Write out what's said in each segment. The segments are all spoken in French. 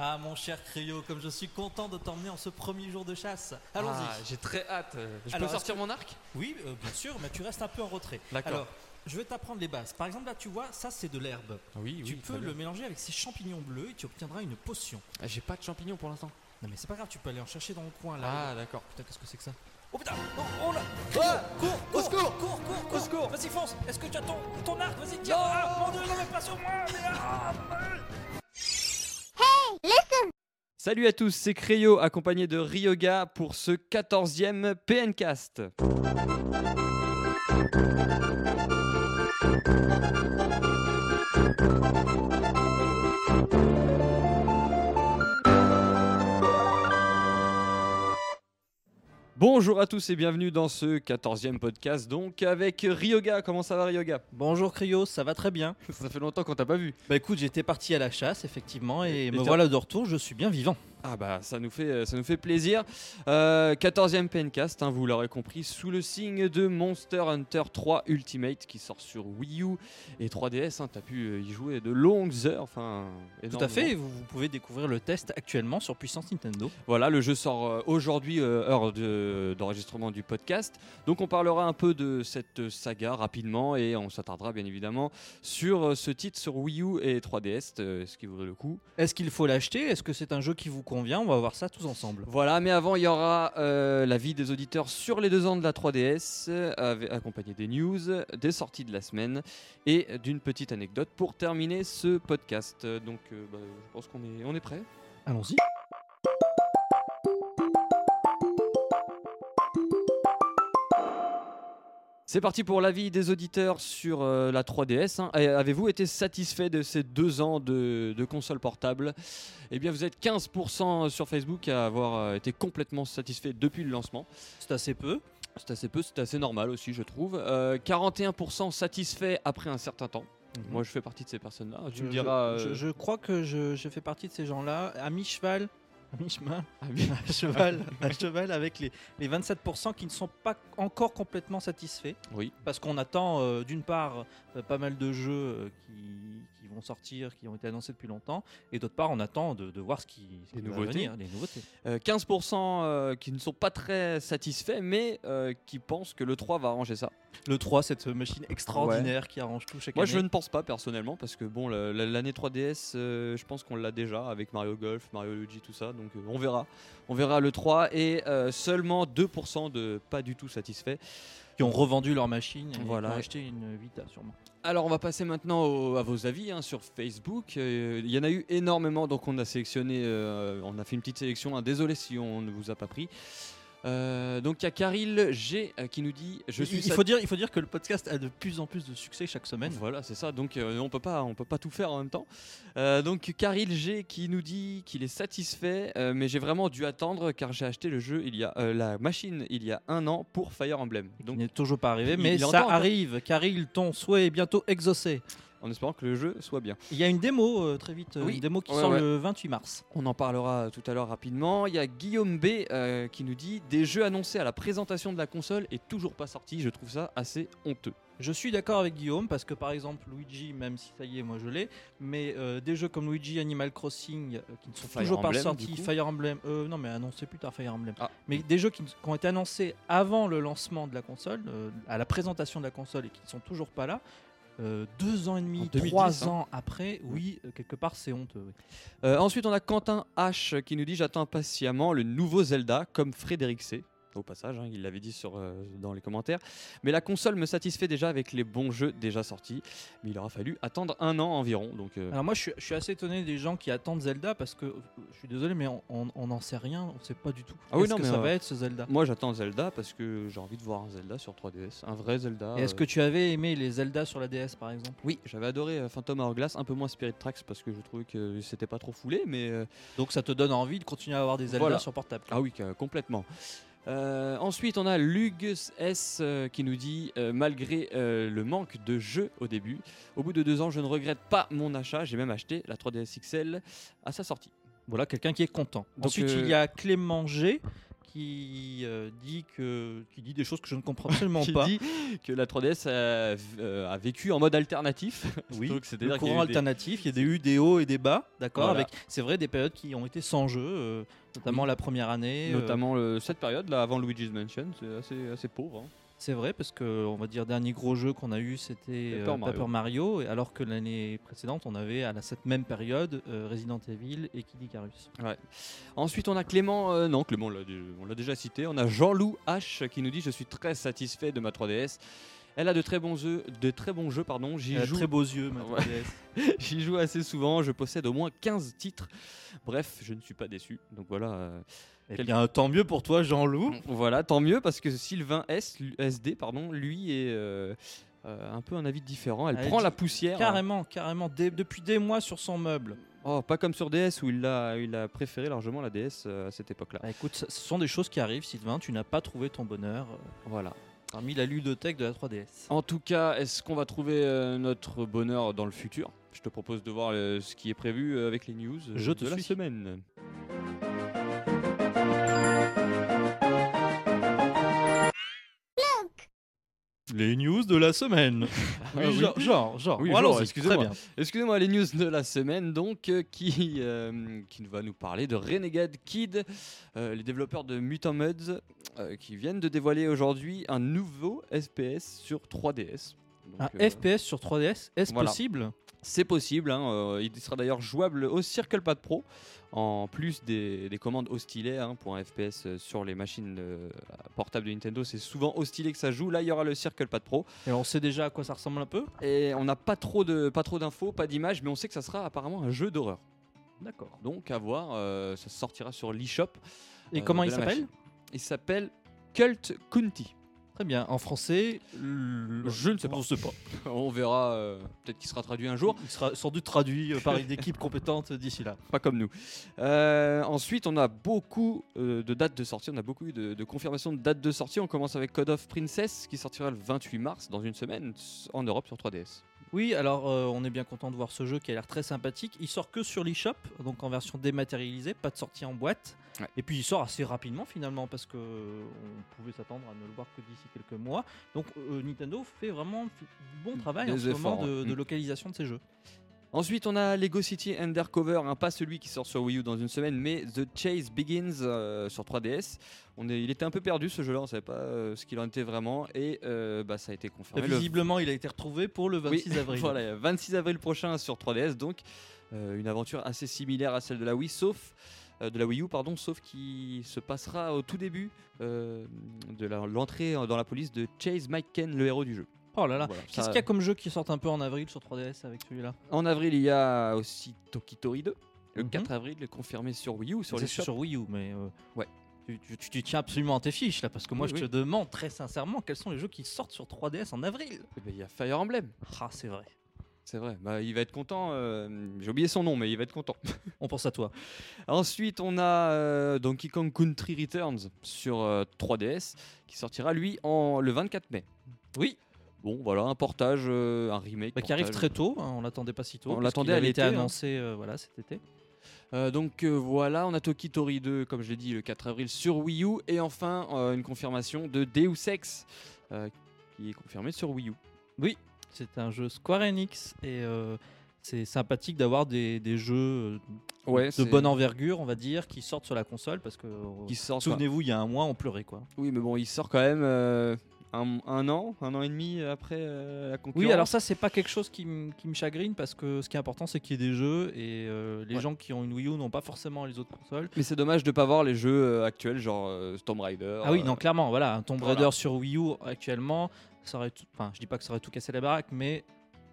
Ah mon cher Cryo, comme je suis content de t'emmener en ce premier jour de chasse. Allons-y. Ah, J'ai très hâte. Je Alors, peux sortir mon arc? Oui, euh, bien sûr, mais tu restes un peu en retrait. D'accord. Alors, je vais t'apprendre les bases. Par exemple, là, tu vois, ça c'est de l'herbe. Oui, tu peux le mélanger avec ces champignons bleus et tu obtiendras une potion. J'ai pas de champignons pour l'instant. Non mais c'est pas grave, tu peux aller en chercher dans le coin là. Ah, d'accord. Putain, qu'est-ce que c'est que ça? Oh putain Oh, oh là Cours Cours Au secours Cours Cours Au secours Vas-y fonce Est-ce que tu as ton, ton arc? Vas-y tiens Ah, Mon dieu, non mais pas sur moi mais, ah, Salut à tous, c'est Cryo accompagné de Ryoga pour ce 14e PNcast. Bonjour à tous et bienvenue dans ce 14e podcast donc avec Ryoga. Comment ça va Ryoga? Bonjour Cryo, ça va très bien. Ça fait longtemps qu'on t'a pas vu. Bah écoute, j'étais parti à la chasse effectivement et, Et me voilà de retour, je suis bien vivant. Ah bah ça nous fait, ça nous fait plaisir. Euh, 14e PNcast, hein, vous l'aurez compris, sous le signe de Monster Hunter 3 Ultimate qui sort sur Wii U et 3DS. Hein, T'as pu euh, y jouer de longues heures. Enfin, Tout à fait, vous, vous pouvez découvrir le test actuellement sur Puissance Nintendo. Voilà, le jeu sort euh, aujourd'hui, euh, heure de- d'enregistrement du podcast. Donc on parlera un peu de cette saga rapidement et on s'attardera bien évidemment sur euh, ce titre sur Wii U et 3DS, euh, ce qui vaudrait le coup? Est-ce qu'il faut l'acheter? Est-ce que c'est un jeu qui vous convient? On va voir ça tous ensemble. Voilà, mais avant, il y aura euh, l'avis des auditeurs sur les deux ans de la 3DS, euh, accompagné des news, des sorties de la semaine et d'une petite anecdote pour terminer ce podcast. Donc, euh, bah, je pense qu'on est, on est prêt. Allons-y. C'est parti pour l'avis des auditeurs sur euh, la 3DS. hein. Et Avez-vous été satisfait de ces deux ans de, de console portable? Eh bien, vous êtes 15% sur Facebook à avoir euh, été complètement satisfait depuis le lancement. C'est assez peu. C'est assez peu, c'est assez normal aussi, je trouve. Euh, 41% satisfait après un certain temps. Moi, je fais partie de ces personnes-là. Tu Je- me diras. Je, euh, je- je crois que je, je fais partie de ces gens-là, à mi-cheval, mi-chemin, à cheval, à cheval avec les, les 27% qui ne sont pas encore complètement satisfaits. Oui. Parce qu'on attend euh, d'une part euh, pas mal de jeux euh, qui, qui vont sortir, qui ont été annoncés depuis longtemps, et d'autre part on attend de, de voir ce qui, ce Les qui va nouveautés. venir, les nouveautés. Euh, 15% euh, qui ne sont pas très satisfaits, mais euh, qui pensent que le 3 va arranger ça. Le 3, cette machine extraordinaire qui arrange tout chaque Moi, année. je ne pense pas personnellement, parce que bon, la- la- l'année 3DS, euh, je pense qu'on l'a déjà avec Mario Golf, Mario Luigi, tout ça. Donc, euh, on verra. On verra le 3 et euh, seulement 2% de pas du tout satisfaits. Qui ont revendu leur machine et Voilà. qui ont acheté une Vita sûrement. Alors on va passer maintenant au- à vos avis hein, sur Facebook. Euh, Il y en a eu énormément, donc on a sélectionné, euh, on a fait une petite sélection. hein. Désolé si on ne vous a pas pris. Euh, donc il y a Karil G euh, qui nous dit je il, suis il faut dire, il faut dire que le podcast a de plus en plus de succès chaque semaine. Voilà, c'est ça. Donc euh, on peut pas, on peut pas tout faire en même temps. Donc Karil G qui nous dit qu'il est satisfait, mais j'ai vraiment dû attendre car j'ai acheté le jeu il y a la machine il y a un an pour Fire Emblem. Donc, il n'est toujours pas arrivé, mais ça arrive. Car il ton souhait est bientôt exaucé. En espérant que le jeu soit bien. Il y a une démo euh, très vite, euh, Oui. une démo qui Ouais, sort ouais. le 28 mars. On en parlera tout à l'heure rapidement. Il y a Guillaume B euh, qui nous dit des jeux annoncés à la présentation de la console et toujours pas sortis. Je trouve ça assez honteux. Je suis d'accord avec Guillaume parce que par exemple Luigi, même si ça y est, moi je l'ai, mais euh, des jeux comme Luigi Animal Crossing euh, qui ne sont Fire toujours pas sortis. Fire Emblem, euh, non mais annoncé plus tard Fire Emblem, Ah. mais des jeux qui, qui ont été annoncés avant le lancement de la console, euh, à la présentation de la console et qui ne sont toujours pas là. Euh, deux ans et demi, 2010, trois hein. ans après, oui, euh, quelque part c'est honteux. oui. Euh, ensuite, on a Quentin H qui nous dit J'attends impatiemment le nouveau Zelda, comme Frédéric C. Au passage, hein, il l'avait dit sur, euh, dans les commentaires. Mais la console me satisfait déjà avec les bons jeux déjà sortis. Mais il aura fallu attendre un an environ. Donc, euh, Alors moi je suis, je suis assez étonné des gens qui attendent Zelda parce que je suis désolé mais on- n'en sait rien, on sait pas du tout. Ah oui, non, que mais, ça euh, va être ce Zelda moi, j'attends Zelda parce que j'ai envie de voir un Zelda sur 3DS. Un vrai Zelda. Est-ce que tu avais aimé les Zelda sur la DS par exemple? Oui, j'avais adoré Phantom Hourglass, un peu moins Spirit Tracks parce que je trouvais que c'était pas trop foulé. Mais Donc ça te donne envie de continuer à avoir des Zelda Voilà. sur portable. Ah oui, complètement. Euh, ensuite, on a Lugus S euh, qui nous dit euh, malgré le manque de jeux au début, au bout de deux ans, je ne regrette pas mon achat. J'ai même acheté la 3DS XL à sa sortie. Voilà quelqu'un qui est content. Donc, Ensuite il y a Clément G qui euh, dit que qui dit des choses que je ne comprends absolument qui pas. dit que la 3DS a, euh, a vécu en mode alternatif. Oui, Donc, a courant des- alternatif, il y a des eu des hauts et des bas, d'accord. Voilà. Avec, c'est vrai, des périodes qui ont été sans jeu, euh, notamment la première année. Notamment cette période là avant Luigi's Mansion, c'est assez, assez pauvre. hein. C'est vrai parce que on va dire dernier gros jeu qu'on a eu, c'était euh, Paper Paper, Mario. Et alors que l'année précédente, on avait à la- cette même période euh, Resident Evil et Kid Icarus. Ensuite, on a Clément, euh, non, Clément, on l'a déjà cité. On a Jean-Loup H qui nous dit Je suis très satisfait de ma 3DS. Elle a de très bons jeux, de très bons jeux pardon. J'y Elle a joue, très beaux yeux, ma Ouais. 3DS. j'y joue assez souvent. Je possède au moins 15 titres. Bref, je ne suis pas déçu. Donc voilà. Eh bien, tant mieux pour toi, Jean-Loup. Voilà, tant mieux parce que Sylvain S, SD, pardon, lui est euh, euh, un peu un avis différent. Elle Elle prend dit la poussière. Carrément, carrément, dès- depuis des mois sur son meuble. Oh, pas comme sur DS où il a, il a préféré largement la DS euh, à cette époque-là. Bah, écoute, ce ce sont des choses qui arrivent, Sylvain. Tu n'as pas trouvé ton bonheur euh, Voilà. parmi la ludothèque de la 3DS. En tout cas, est-ce qu'on va trouver euh, notre bonheur dans le futur? Je te propose de voir euh, ce qui est prévu euh, avec les news euh, Je te de la suis. semaine. Les news de la semaine. Ah oui. genre, genre, genre. Oui, allons-y, excusez-moi. très bien. Excusez-moi, les news de la semaine, donc, euh, qui, euh, qui va nous parler de Renegade Kid, euh, les développeurs de Mutant Muds, euh, qui viennent de dévoiler aujourd'hui un nouveau FPS sur 3DS. Donc, Un euh, FPS sur 3DS, est-ce voilà. possible? C'est possible, hein, euh, il sera d'ailleurs jouable au CirclePad Pro, en plus des, des commandes au stylet hein, pour un FPS euh, sur les machines euh, portables de Nintendo. C'est souvent au stylet que ça joue. Là, il y aura le CirclePad Pro. Et on sait déjà à quoi ça ressemble un peu Et on n'a pas trop de pas trop d'infos, pas d'images, mais on sait que ça sera apparemment un jeu d'horreur. D'accord. Donc à voir, euh, ça sortira sur l'eShop. Et comment il s'appelle. Il s'appelle Cult County. Très bien. En français, le- Je ne sais pas. On sait pas. On verra, euh, peut-être qu'il sera traduit un jour. Il sera sans doute traduit euh, par une équipe compétente d'ici là. pas comme nous. Euh, ensuite, on a beaucoup euh, de dates de sortie, on a beaucoup eu de, de confirmations de dates de sortie. On commence avec Code of Princess qui sortira le 28 mars dans une semaine en Europe sur 3DS. Oui, alors euh, on est bien content de voir ce jeu qui a l'air très sympathique. Il sort que sur l'eShop, donc en version dématérialisée, pas de sortie en boîte. Ouais. Et puis il sort assez rapidement finalement parce que euh, on pouvait s'attendre à ne le voir que d'ici quelques mois. Donc euh, Nintendo fait vraiment du bon travail Des en ce moment de, de Mm. localisation de ces jeux. Ensuite, on a Lego City Undercover, hein, pas celui qui sort sur Wii U dans une semaine, mais The Chase Begins euh, sur 3DS. On est, il était un peu perdu ce jeu-là, on savait pas euh, ce qu'il en était vraiment, et euh, bah, ça a été confirmé. le Visiblement, il a été retrouvé pour le 26 Oui, avril. voilà, 26 avril prochain sur 3DS, donc une aventure assez similaire à celle de la Wii, sauf de la Wii U, pardon, sauf qui se passera au tout début euh, de l'entrée dans la police de Chase Mike Ken, le héros du jeu. Oh là là. Voilà, Qu'est-ce ça- qu'il y a comme jeu qui sort un peu en avril sur 3DS avec celui-là? En avril, il y a aussi Tokitori 2. Le Mhm. 4 avril, confirmé sur Wii U, sur les sur Wii U, mais euh, Ouais. Tu, tu- tu- tu tiens absolument à tes fiches là, parce que moi Oui, je oui. te demande très sincèrement quels sont les jeux qui sortent sur 3DS en avril. Eh ben, Il y a Fire Emblem. Ah, c'est vrai. C'est vrai, bah, il va être content. euh, J'ai oublié son nom, mais il va être content. On pense à toi. Ensuite, on a euh, Donkey Kong Country Returns sur euh, 3DS qui sortira lui en le 24 mai. Oui, Bon, voilà, un portage, euh, un remake. bah, qui arrive très tôt, hein, on l'attendait pas si tôt. On l'attendait été l'été, hein. annoncé euh, voilà, cet été. Euh, donc euh, voilà, on a Tokitori 2, comme je l'ai dit, le 4 avril sur Wii U. Et enfin, euh, une confirmation de Deus Ex qui est confirmée sur Wii U. C'est un jeu Square Enix et c'est sympathique d'avoir des, des jeux Ouais, de bonne envergure, on va dire, qui sortent sur la console parce que Qui souvenez-vous, il y a un mois, on pleurait quoi. Oui, mais bon, il sort quand même un, un an, un an et demi après euh, la concurrence. Oui, alors ça, c'est pas quelque chose qui, me chagrine parce que ce qui est important, c'est qu'il y ait des jeux et euh, les Ouais. gens qui ont une Wii U n'ont pas forcément les autres consoles. Mais c'est dommage de pas voir les jeux euh, actuels, genre euh, Tomb Raider. Ah oui, euh, non, clairement, voilà, un Tomb voilà. Raider sur Wii U actuellement, ça aurait tout, enfin, je dis pas que ça aurait tout cassé la baraque, mais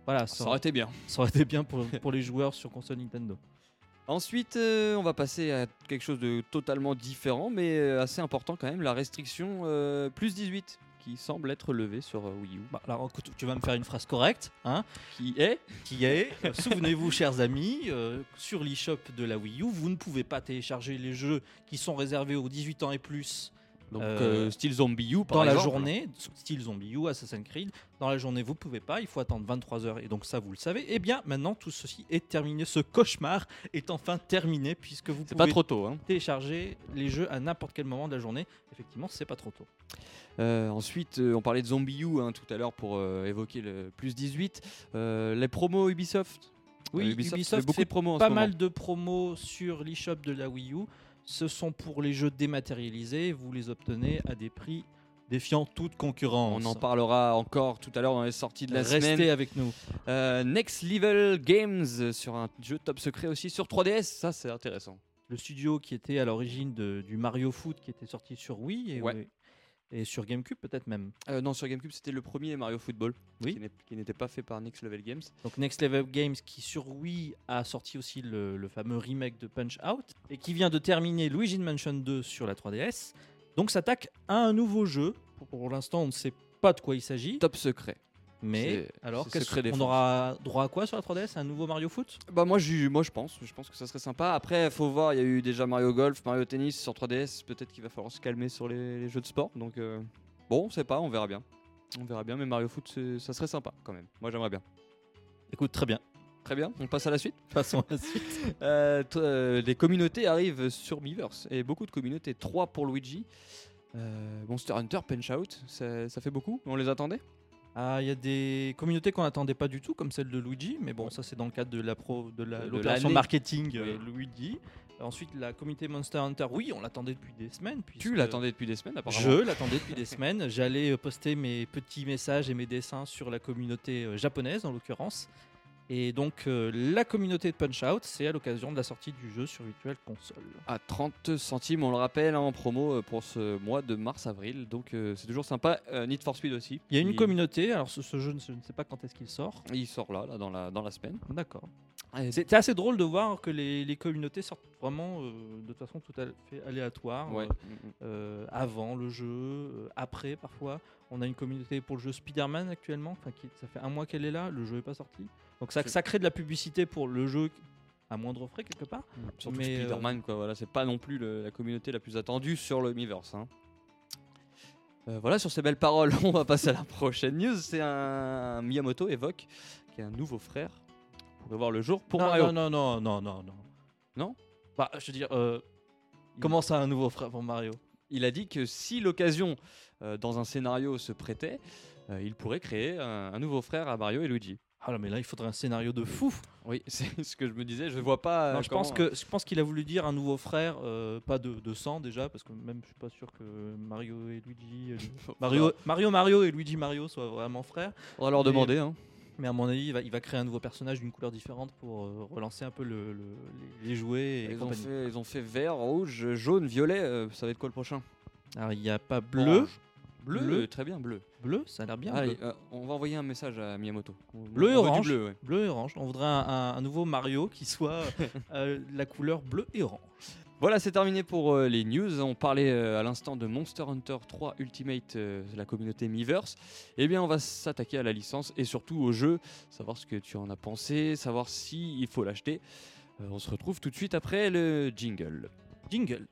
voilà, ça, ça aurait été bien. ça aurait été bien pour, pour les joueurs sur console Nintendo. Ensuite, euh, on va passer à quelque chose de totalement différent, mais assez important quand même, la restriction euh, plus 18 qui semble être levée sur euh, Wii U. Bah, alors, tu vas me faire une phrase correcte, hein, Qui est qui est, euh, souvenez-vous, chers amis, euh, sur l'eShop de la Wii U, vous ne pouvez pas télécharger les jeux qui sont réservés aux 18 ans et plus Donc, Euh, euh, style Zombie U, par dans la journée, style Zombie U, Assassin's Creed, dans la journée vous pouvez pas, il faut attendre 23 heures et donc ça vous le savez. Et bien maintenant tout ceci est terminé, ce cauchemar est enfin terminé puisque vous pouvez pas trop tôt. Hein. télécharger les jeux à n'importe quel moment de la journée. Effectivement, c'est pas trop tôt. Euh, ensuite, euh, on parlait de Zombie U hein, tout à l'heure pour évoquer le plus 18. Euh, les promos Ubisoft. Oui, Ubisoft, fait beaucoup fait de promos en pas ce mal de promos sur l'eShop de la Wii U. Ce sont pour les jeux dématérialisés, vous les obtenez à des prix défiant toute concurrence. On en parlera encore tout à l'heure dans les sorties de la Restez semaine. avec nous. Euh, Next Level Games sur un jeu top secret aussi sur 3DS. Ça, c'est intéressant. Le studio qui était à l'origine de- du Mario Foot qui était sorti sur Wii et, Ouais. Et sur GameCube peut-être même. Euh, non, sur GameCube, c'était le premier Mario Football. Oui. Qui n'était pas fait par Next Level Games. Donc Next Level Games qui sur Wii a sorti aussi le, le fameux remake de Punch Out et qui vient de terminer Luigi Mansion 2 sur la 3DS. Donc s'attaque à un nouveau jeu. Pour, pour l'instant on ne sait pas de quoi il s'agit. Top secret. Mais alors qu'est-ce qu'on aura droit à quoi sur la 3DS Un nouveau Mario Foot? Bah moi, moi je pense, je pense que ça serait sympa. Après, faut voir, il y a eu déjà Mario Golf, Mario Tennis sur 3DS. Peut-être qu'il va falloir se calmer sur les, les jeux de sport. Donc euh, bon, on sait pas, on verra bien. On verra bien, mais Mario Foot, ça serait sympa quand même. Moi, j'aimerais bien. Écoute, très bien. Très bien, on passe à la suite. Passons à la suite. Euh, euh, des communautés arrivent sur Miiverse et beaucoup de communautés. 3 pour Luigi. Euh, Monster Hunter, Punch Out, ça, ça fait beaucoup. On les attendait? Ah, il y a des communautés qu'on n'attendait pas du tout, comme celle de Luigi, mais bon, ça c'est dans le cadre de la pro, de la- marketing euh, Oui. Luigi. Ensuite, la communauté Monster Hunter, oui, on l'attendait depuis des semaines. Tu l'attendais depuis des semaines apparemment. Je l'attendais depuis des semaines. J'allais euh, poster mes petits messages et mes dessins sur la communauté euh, japonaise en l'occurrence. Et donc euh, la communauté de Punch Out, c'est à l'occasion de la sortie du jeu sur Virtual Console. À 30 centimes, on le rappelle, hein, en promo euh, pour ce mois de mars-avril. Donc euh, c'est toujours sympa. Need for Speed aussi. Il y a une Il- communauté, alors ce, ce jeu, je ne sais pas quand est-ce qu'il sort. Il sort là, là dans, la, dans la semaine. D'accord. C'est assez drôle de voir que les, les communautés sortent vraiment euh, de façon tout à fait aléatoire. Ouais. euh, avant le jeu, euh, après parfois. On a une communauté pour le jeu Spider-Man actuellement, enfin, qui, ça fait un mois qu'elle est là, le jeu n'est pas sorti. Donc ça, crée de la publicité pour le jeu à moindre frais quelque part. Surtout Mais, euh, Spider-Man, quoi. Voilà, c'est pas non plus le- la communauté la plus attendue sur le Miiverse. hein. Euh, voilà, sur ces belles paroles, on va passer à la prochaine news. C'est un Miyamoto évoque qui est un nouveau frère pour voir le jour pour non, Mario. non, non, non, non, non, non. Bah, je veux dire, euh, comment ça un nouveau frère pour Mario? Il a dit que si l'occasion euh, dans un scénario se prêtait, euh, il pourrait créer un, un nouveau frère à Mario et Luigi. Ah non, mais là, il faudrait un scénario de fou. Oui, c'est ce que je me disais. Je vois pas. Non, euh, je pense que je pense qu'il a voulu dire un nouveau frère, euh, pas de, de sang déjà, parce que même je suis pas sûr que Mario et Luigi, euh, Mario, Mario Mario et Luigi Mario soient vraiment frères. On va leur Mais- demander. hein. Mais à mon avis, il va, il va créer un nouveau personnage d'une couleur différente pour euh, relancer un peu le, le- les, jouets et Ils ont, fait, ils ont fait vert, rouge, jaune, violet. euh, ça va être quoi le prochain? Alors il n'y a pas bleu. Bleu, Bleu. très bien, bleu. Bleu, ça a l'air bien. Allez, bleu. euh, on va envoyer un message à Miyamoto. Bleu et on orange. bleu, ouais. Bleu et orange. On voudrait un, un- un nouveau Mario qui soit euh, la couleur bleu et orange. Voilà, c'est terminé pour euh, les news. On parlait euh, à l'instant de Monster Hunter 3 Ultimate, euh, la communauté Miiverse. Eh bien, on va s'attaquer à la licence et surtout au jeu, savoir ce que tu en as pensé, savoir si il faut l'acheter. Euh, on se retrouve tout de suite après le jingle. Jingle.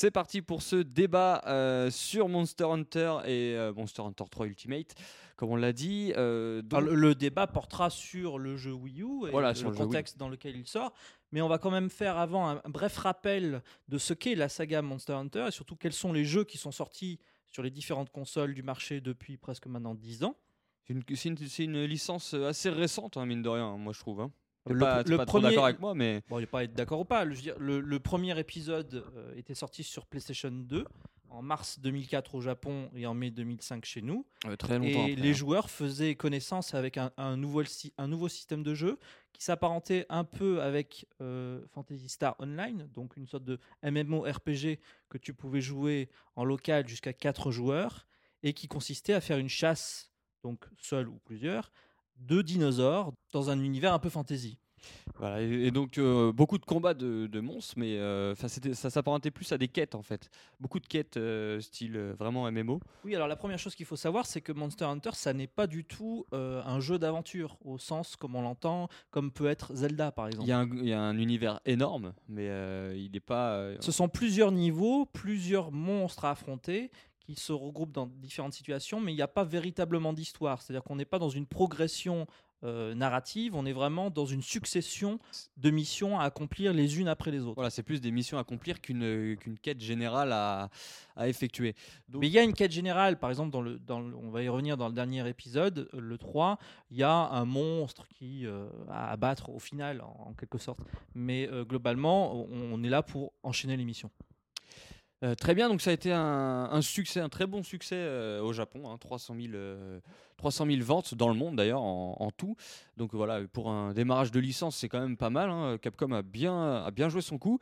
C'est parti pour ce débat euh, sur Monster Hunter et euh, Monster Hunter 3 Ultimate. Comme on l'a dit, euh, donc- Alors, le, le débat portera sur le jeu Wii U et Voilà, le, contexte dans lequel il sort. Mais on va quand même faire avant un, un bref rappel de ce qu'est la saga Monster Hunter et surtout quels sont les jeux qui sont sortis sur les différentes consoles du marché depuis presque maintenant 10 ans. c'est une, c'est une- c'est une licence assez récente, hein, mine de rien, moi je trouve. Hein. T'es Le- pas, t'es le pas trop premier- d'accord avec moi, mais Bon, il a pas d'accord ou pas. Le, je veux dire, le, le premier épisode euh, était sorti sur PlayStation 2 en mars 2004 au Japon et en mai 2005 chez nous. euh, très longtemps Et après, les hein. joueurs faisaient connaissance avec un, un nouveau, sy- un nouveau système de jeu qui s'apparentait un peu avec euh, Fantasy Star Online, donc une sorte de MMORPG que tu pouvais jouer en local jusqu'à 4 joueurs et qui consistait à faire une chasse, donc seul ou plusieurs, de dinosaures dans un univers un peu fantasy. Voilà, et, et donc euh, beaucoup de combats de, de monstres, mais euh, ça s'apparentait plus à des quêtes en fait. Beaucoup de quêtes euh, style vraiment MMO. Oui, alors la première chose qu'il faut savoir, c'est que Monster Hunter, ça n'est pas du tout un jeu d'aventure, au sens comme on l'entend, comme peut être Zelda par Il exemple. y, a un- il y a un univers énorme, mais il n'est pas. Ce sont plusieurs niveaux, plusieurs monstres à affronter qui se regroupent dans différentes situations, mais il n'y a pas véritablement d'histoire. C'est-à-dire qu'on n'est pas dans une progression euh, narrative, on est vraiment dans une succession de missions à accomplir les unes après les autres. Voilà, c'est plus des missions à accomplir qu'une qu'une quête générale à, à effectuer. Donc, Mais il y a une quête générale, par exemple, dans le, dans le- on va y revenir dans le dernier épisode, le 3, il y a un monstre qui euh, à abattre au final, en, en quelque sorte. Mais euh, globalement, on, on est là pour enchaîner les missions. Euh, très bien, donc ça a été un, succès, un très bon succès euh, au Japon, hein, 300, 000, euh, 300 000 ventes dans le monde d'ailleurs en, tout. Donc voilà, pour un démarrage de licence, c'est quand même pas mal. hein. Capcom a bien, a bien joué son coup.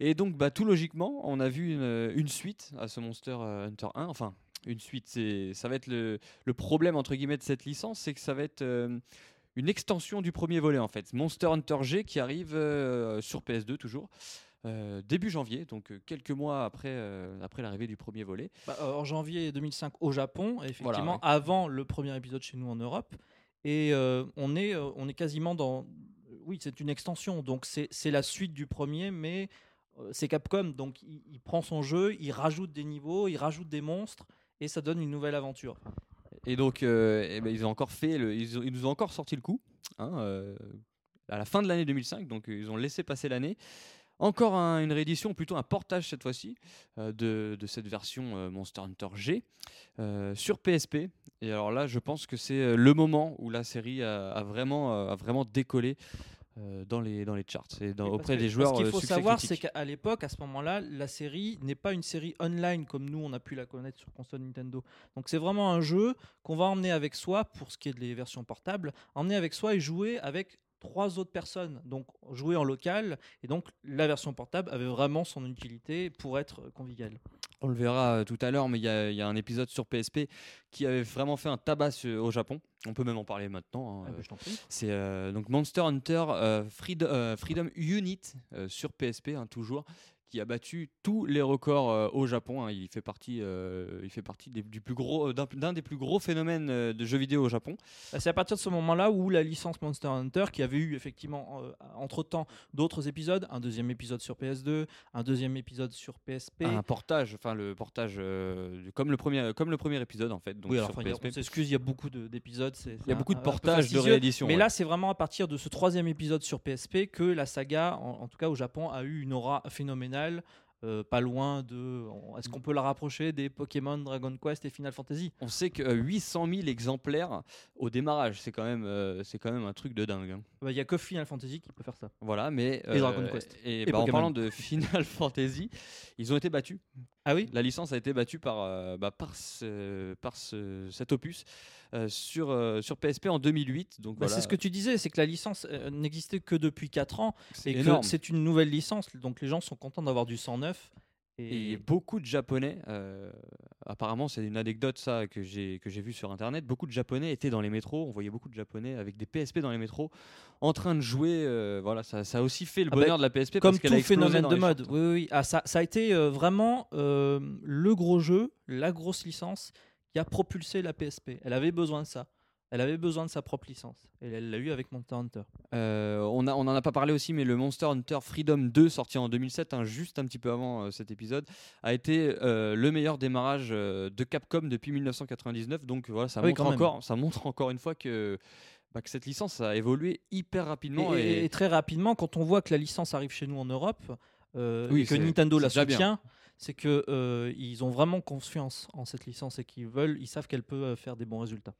Et donc bah, tout logiquement, on a vu une, suite à ce Monster euh, Hunter 1. Enfin, une suite, ça va être le, le problème entre guillemets de cette licence, c'est que ça va être une extension du premier volet en fait. Monster Hunter G qui arrive sur PS2 toujours. Euh, début janvier, donc euh, quelques mois après, euh, après l'arrivée du premier volet. Bah, en janvier 2005 au Japon, effectivement, Voilà, ouais. avant le premier épisode chez nous en Europe. Et on, est, on est quasiment dans. Oui, c'est une extension, donc c'est la suite du premier, mais c'est Capcom, donc il, il prend son jeu, il rajoute des niveaux, il rajoute des monstres, et ça donne une nouvelle aventure. Et donc, euh, eh ben, ils ont encore fait, le- ils, ont- ils nous ont encore sorti le coup hein, euh, à la fin de l'année 2005. Donc, ils ont laissé passer l'année. Encore un- une réédition, plutôt un portage cette fois-ci euh, de, de cette version euh, Monster Hunter G euh, sur PSP. Et alors là, je pense que c'est le moment où la série a, a vraiment, a vraiment décollé dans les dans les charts et dans- auprès des joueurs. Ce qu'il faut savoir, c'est qu'à l'époque, à ce moment-là, la série n'est pas une série online comme nous, on a pu la connaître sur console Nintendo. Donc c'est vraiment un jeu qu'on va emmener avec soi, pour ce qui est des versions portables, emmener avec soi et jouer avec trois autres personnes. Donc jouer en local. Et donc la version portable avait vraiment son utilité pour être conviviale. On le verra euh, tout à l'heure, mais il y, y a un épisode sur PSP qui avait vraiment fait un tabac au Japon. On peut même en parler maintenant. hein, Ah, euh, bah, prie. C'est euh, donc Monster Hunter euh, Freed- euh, Freedom Unit euh, sur PSP hein, toujours qui a battu tous les records euh, au Japon. hein. Il fait partie, euh, il fait partie des, du plus gros d'un d'un des plus gros phénomènes euh, de jeux vidéo au Japon. C'est à partir de ce moment-là où la licence Monster Hunter, qui avait eu effectivement euh, entre-temps d'autres épisodes, un deuxième épisode sur PS2, un deuxième épisode sur PSP. Un portage, enfin le portage euh, comme le premier, comme le premier épisode en fait. Donc oui, alors, sur enfin, il y a- PSP. on s'excuse, il y a beaucoup de- d'épisodes. Il y a beaucoup de portages, de rééditions. Mais ouais. là, c'est vraiment à partir de ce troisième épisode sur PSP que la saga, en, en tout cas au Japon, a eu une aura phénoménale. Euh, pas loin de. Est-ce qu'on peut la rapprocher des Pokémon, Dragon Quest et Final Fantasy? On sait que euh, 800 000 exemplaires au démarrage, c'est quand même, euh, c'est quand même un truc de dingue. hein. Bah, Il y a que Final Fantasy qui peut faire ça. Voilà, mais Et Dragon Quest. Et, Et bah, en parlant de Final Fantasy, ils ont été battus. Ah oui? La licence a été battue par, euh, bah, par, ce- par ce- cet opus euh, sur, euh, sur PSP en 2008. Donc Bah, voilà, C'est ce que tu disais, c'est que la licence euh, n'existait que depuis 4 ans c'est et énorme. que c'est une nouvelle licence. Donc les gens sont contents d'avoir du sang neuf. Et Et, beaucoup de Japonais, euh, apparemment c'est une anecdote ça que j'ai que j'ai vu sur internet, beaucoup de Japonais étaient dans les métros, on voyait beaucoup de Japonais avec des PSP dans les métros en train de jouer. euh, voilà, ça, ça a aussi fait le Ah bah, bonheur de la PSP comme parce qu'elle a tout phénomène de mode. Oui, oui, oui. Ah, ça, ça a été euh, vraiment euh, le gros jeu, la grosse licence qui a propulsé la PSP. Elle avait besoin de ça. Elle avait besoin de sa propre licence. Et elle l'a eu avec Monster Hunter. Euh, on, a, on en a pas parlé aussi, mais le Monster Hunter Freedom 2, sorti en 2007, hein, juste un petit peu avant euh, cet épisode, a été euh, le meilleur démarrage de Capcom depuis 1999. Donc voilà, ça, Oui, montre, encore, ça montre encore une fois que, bah, que cette licence a évolué hyper rapidement. et, et- et très rapidement, quand on voit que la licence arrive chez nous en Europe, Oui, et que Nintendo la bien. C'est que euh, ils ont vraiment confiance en cette licence et qu'ils veulent, ils savent qu'elle peut euh, faire des bons résultats.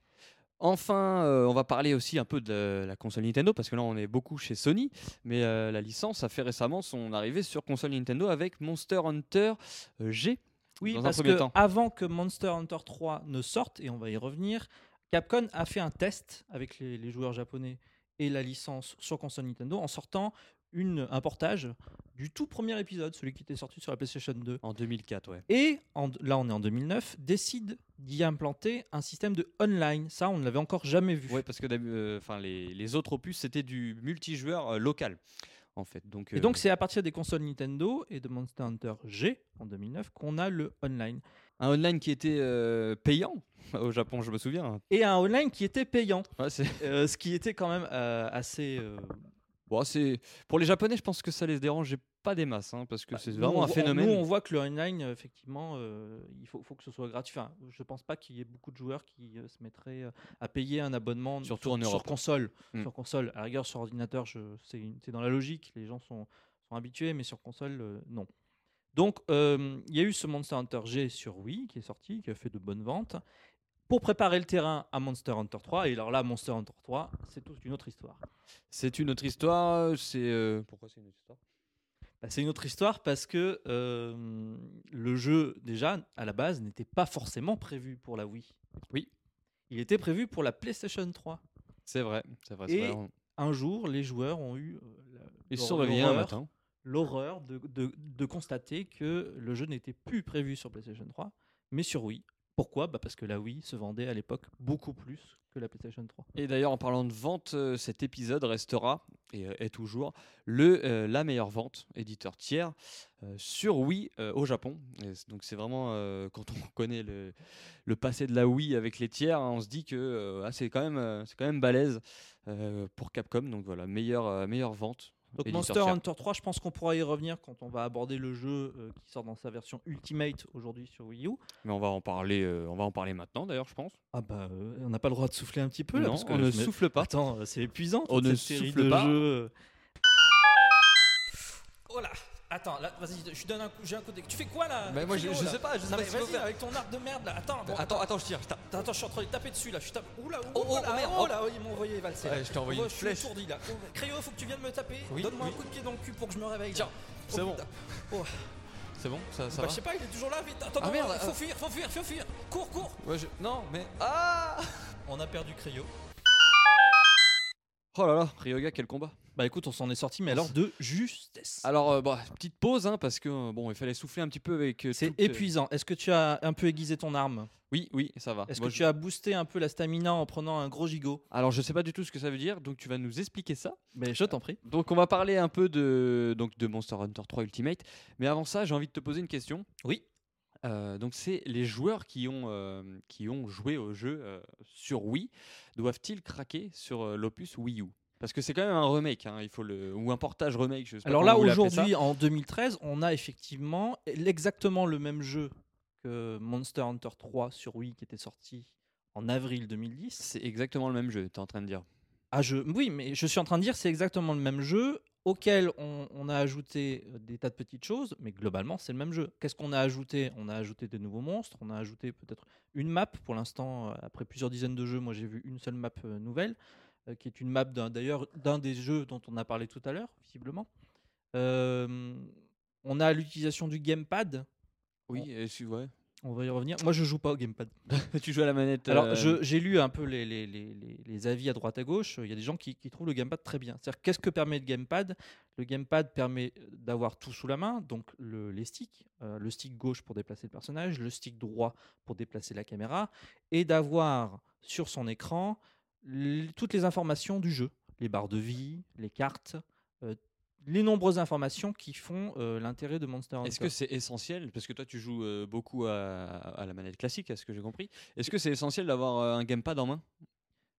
Enfin, euh, on va parler aussi un peu de la console Nintendo, parce que là on est beaucoup chez Sony, mais euh, la licence a fait récemment son arrivée sur console Nintendo avec Monster Hunter G. Oui, dans un parce premier que temps. avant que Monster Hunter 3 ne sorte, et on va y revenir, Capcom a fait un test avec les, les joueurs japonais et la licence sur console Nintendo en sortant une, un portage du tout premier épisode, celui qui était sorti sur la PlayStation 2. En 2004, ouais. Et en- là, on est en 2009, décide d'y implanter un système de online. Ça, on ne l'avait encore jamais vu. Ouais, parce que euh, les, les autres opus, c'était du multijoueur euh, local, en fait. Donc, Et euh, donc, c'est à partir des consoles Nintendo et de Monster Hunter G en 2009 qu'on a le online. un online qui était euh, payant au Japon, je me souviens. Et un online qui était payant, Ouais, euh, ce qui était quand même euh, assez. Bon, c'est pour les Japonais, je pense que ça les dérangeait pas des masses, hein, parce que bah, c'est vraiment un phénomène. Nous, on voit que le online, euh, effectivement, euh, il faut, faut que ce soit gratuit. Enfin, je pense pas qu'il y ait beaucoup de joueurs qui euh, se mettraient euh, à payer un abonnement Surtout sur, en sur Europe. console. Mm. Sur console, à la rigueur, sur ordinateur, c'est dans la logique. Les gens sont, sont habitués, mais sur console, non. Donc, il y a eu ce Monster Hunter G sur Wii qui est sorti, qui a fait de bonnes ventes. Pour préparer le terrain à Monster Hunter 3, et alors là, Monster Hunter 3, c'est toute une autre histoire. C'est une autre histoire. C'est euh, pourquoi c'est une autre histoire? Bah, c'est une autre histoire parce que euh, le jeu, déjà, à la base, n'était pas forcément prévu pour la Wii. Oui. Il était prévu pour la PlayStation 3. C'est vrai, c'est vrai. Et vrai, Un jour, les joueurs ont eu euh, Ils sont un l'horreur- matin. l'horreur de, de- de constater que le jeu n'était plus prévu sur PlayStation 3, mais sur Wii. Pourquoi? Bah Parce que la Wii se vendait à l'époque beaucoup plus que la PlayStation 3. Et d'ailleurs, en parlant de vente, euh, cet épisode restera et euh, est toujours le euh, la meilleure vente éditeur tiers sur Wii au Japon. Donc c'est vraiment quand on connaît le, passé de la Wii avec les tiers, hein, on se dit que ah, c'est quand même quand même balèze pour Capcom. Donc voilà, meilleure meilleure vente. Donc Monster. Hunter 3, je pense qu'on pourra y revenir quand on va aborder le jeu euh, qui sort dans sa version Ultimate aujourd'hui sur Wii U. Mais on va en parler, euh, on va en parler maintenant d'ailleurs, je pense. Ah bah, euh, on n'a pas le droit de souffler un petit peu là non, parce que on ne souffle pas. Attends, euh, c'est épuisant. On ne cette série souffle de pas. jeux. Oh là, attends, là, vas-y, je donne un coup, j'ai un coup. de- Tu fais quoi là Mais moi, je- là sais pas, je sais pas mais ce qu'il faut faire. avec ton arc de merde là. Attends, bon, Attends, attends, je tire. je tape. Attends, attends, je suis en train de taper dessus là. Je tape. Oula, oula, Oh, oh, là, oh, merde, oh oh. là, ils m'ont envoyé valser. Ouais, je t'ai envoyé Oh, une je suis étourdi là. Oh, faut que tu viennes me taper. Oui, Donne-moi oui. un coup de pied dans le cul pour que je me réveille. Tiens, Oh, c'est bon. C'est bon, ça, ça Bah, va. je sais pas, il est toujours là. Vite, attends, Ah, merde, faut ah. fuir, faut fuir, faut fuir. Cours, cours. Ouais, je- Non, mais ah On a perdu Cryo. Oh là là, Ryoga, quel combat. Bah écoute, on s'en est sorti, mais alors de justesse. Alors, euh, bah, petite pause, hein, parce que euh, bon, il fallait souffler un petit peu avec. euh, C'est toute, euh, épuisant. Est-ce que tu as un peu aiguisé ton arme? Oui, oui, ça va. Est-ce Moi, que je- tu as boosté un peu la stamina en prenant un gros gigot? Alors, je sais pas du tout ce que ça veut dire, donc tu vas nous expliquer ça. Mais je t'en prie. Donc, on va parler un peu de, donc, de Monster Hunter 3 Ultimate. Mais avant ça, j'ai envie de te poser une question. Oui. Euh, donc, c'est les joueurs qui ont, euh, qui ont joué au jeu euh, sur Wii doivent-ils craquer sur euh, l'opus Wii U? Parce que c'est quand même un remake, hein, il faut le, ou un portage remake. Je sais pas Alors là, aujourd'hui, en 2013, on a effectivement exactement le même jeu que Monster Hunter 3 sur Wii qui était sorti en avril 2010. c'est exactement le même jeu. Tu es en train de dire. Ah, je... Oui, mais je suis en train de dire c'est exactement le même jeu auquel on, on a ajouté euh, des tas de petites choses, mais globalement c'est le même jeu. Qu'est-ce qu'on a ajouté? On a ajouté de nouveaux monstres, on a ajouté peut-être une map. Pour l'instant, euh, après plusieurs dizaines de jeux, moi j'ai vu une seule map euh, nouvelle, euh, qui est une map d'un- d'ailleurs d'un des jeux dont on a parlé tout à l'heure, visiblement. Euh, on a l'utilisation du gamepad. Oui, si- ouais. On va y revenir. Moi, je joue pas au gamepad. tu joues à la manette. Alors, euh, j'ai lu un peu les, les- les- les- avis à droite à gauche. Il y a des gens qui, qui trouvent le gamepad très bien. C'est-à-dire, qu'est-ce que permet le gamepad? Le gamepad permet d'avoir tout sous la main, donc le- les sticks, euh, le stick gauche pour déplacer le personnage, le stick droit pour déplacer la caméra, et d'avoir sur son écran toutes les informations du jeu, les barres de vie, les cartes, euh, les nombreuses informations qui font euh, l'intérêt de Monster Hunter. Est-ce que c'est essentiel Parce que toi, tu joues euh, beaucoup à, à la manette classique, à ce que j'ai compris. Est-ce que c'est essentiel d'avoir un gamepad en main?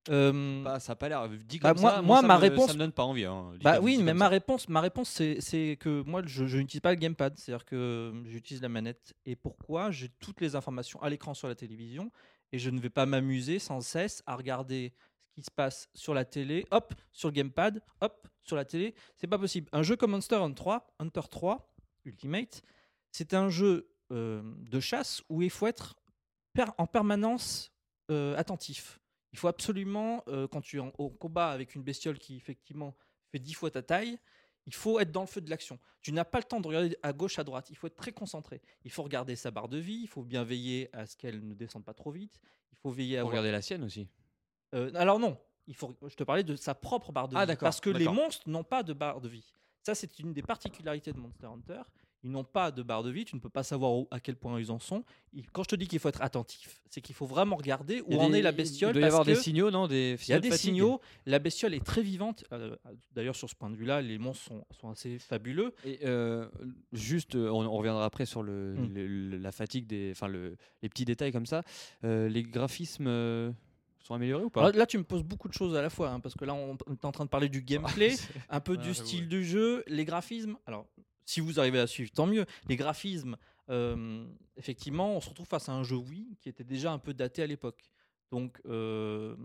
Bah, Ça a pas l'air dit Bah, comme moi- ça. moi, ça ma me, réponse- Ça me donne pas envie. hein, Bah oui, mais ma ça. réponse, ma réponse c'est, c'est que moi, je, je n'utilise pas le gamepad. C'est-à-dire que j'utilise la manette. Et pourquoi? J'ai toutes les informations à l'écran sur la télévision. Et je ne vais pas m'amuser sans cesse à regarder qui se passe sur la télé, hop, sur le gamepad, hop, sur la télé. C'est pas possible. Un jeu comme Monster Hunter 3, Hunter 3 Ultimate, c'est un jeu euh, de chasse où il faut être per- en permanence euh, attentif. Il faut absolument, euh, quand tu es en, au combat avec une bestiole qui effectivement fait 10 fois ta taille, il faut être dans le feu de l'action. Tu n'as pas le temps de regarder à gauche, à droite. Il faut être très concentré. Il faut regarder sa barre de vie. Il faut bien veiller à ce qu'elle ne descende pas trop vite. Il faut veiller à Faut regarder la sienne aussi. Euh, alors non, il faut. Je te parlais de sa propre barre de Ah, vie. Parce que les monstres n'ont pas de barre de vie. Ça, c'est une des particularités de Monster Hunter. Ils n'ont pas de barre de vie, tu ne peux pas savoir où- à quel point ils en sont. Il- quand je te dis qu'il faut être attentif, c'est qu'il faut vraiment regarder où en des- est la bestiole. Il doit y parce avoir des signaux, non des il y a des signaux, la bestiole est très vivante. Euh, D'ailleurs, sur ce point de vue-là, les monstres sont, sont assez fabuleux. Et euh, juste, on, on reviendra après sur le, Mm. le- le- la fatigue, des, enfin le, les petits détails comme ça. Euh, les graphismes sont améliorés ou pas Alors là, tu me poses beaucoup de choses à la fois, hein, parce que là, on on est en train de parler du gameplay, un peu Ah, du style du jeu, les graphismes. Alors, si vous arrivez à suivre, tant mieux. Les graphismes, euh, effectivement, on se retrouve face à un jeu Wii qui était déjà un peu daté à l'époque. Donc euh,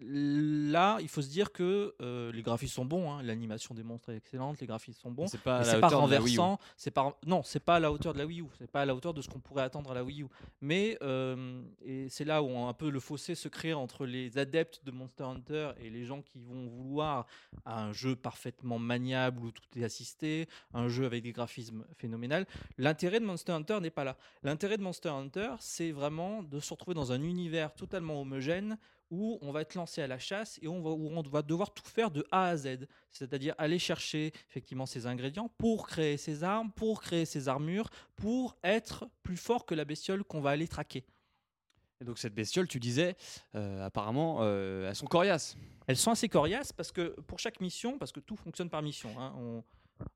là, il faut se dire que euh, les graphismes sont bons, hein, l'animation des monstres est excellente, les graphismes sont bons. C'est pas pas hauteur de la Wii U. renversant, c'est pas non, c'est pas à la hauteur de la Wii U, c'est pas à la hauteur de ce qu'on pourrait attendre à la Wii U. Mais euh, et c'est là où un peu le fossé se crée entre les adeptes de Monster Hunter et les gens qui vont vouloir un jeu parfaitement maniable où tout est assisté, un jeu avec des graphismes phénoménals. L'intérêt de Monster Hunter n'est pas là. L'intérêt de Monster Hunter, c'est vraiment de se retrouver dans un univers totalement homogène où on va être lancé à la chasse et on va, où on va devoir tout faire de A à Z. C'est-à-dire aller chercher effectivement ces ingrédients pour créer ses armes, pour créer ses armures, pour être plus fort que la bestiole qu'on va aller traquer. Et donc cette bestiole, tu disais, euh, apparemment, euh, elles sont coriaces. Elles sont assez coriaces parce que pour chaque mission, parce que tout fonctionne par mission, hein, on,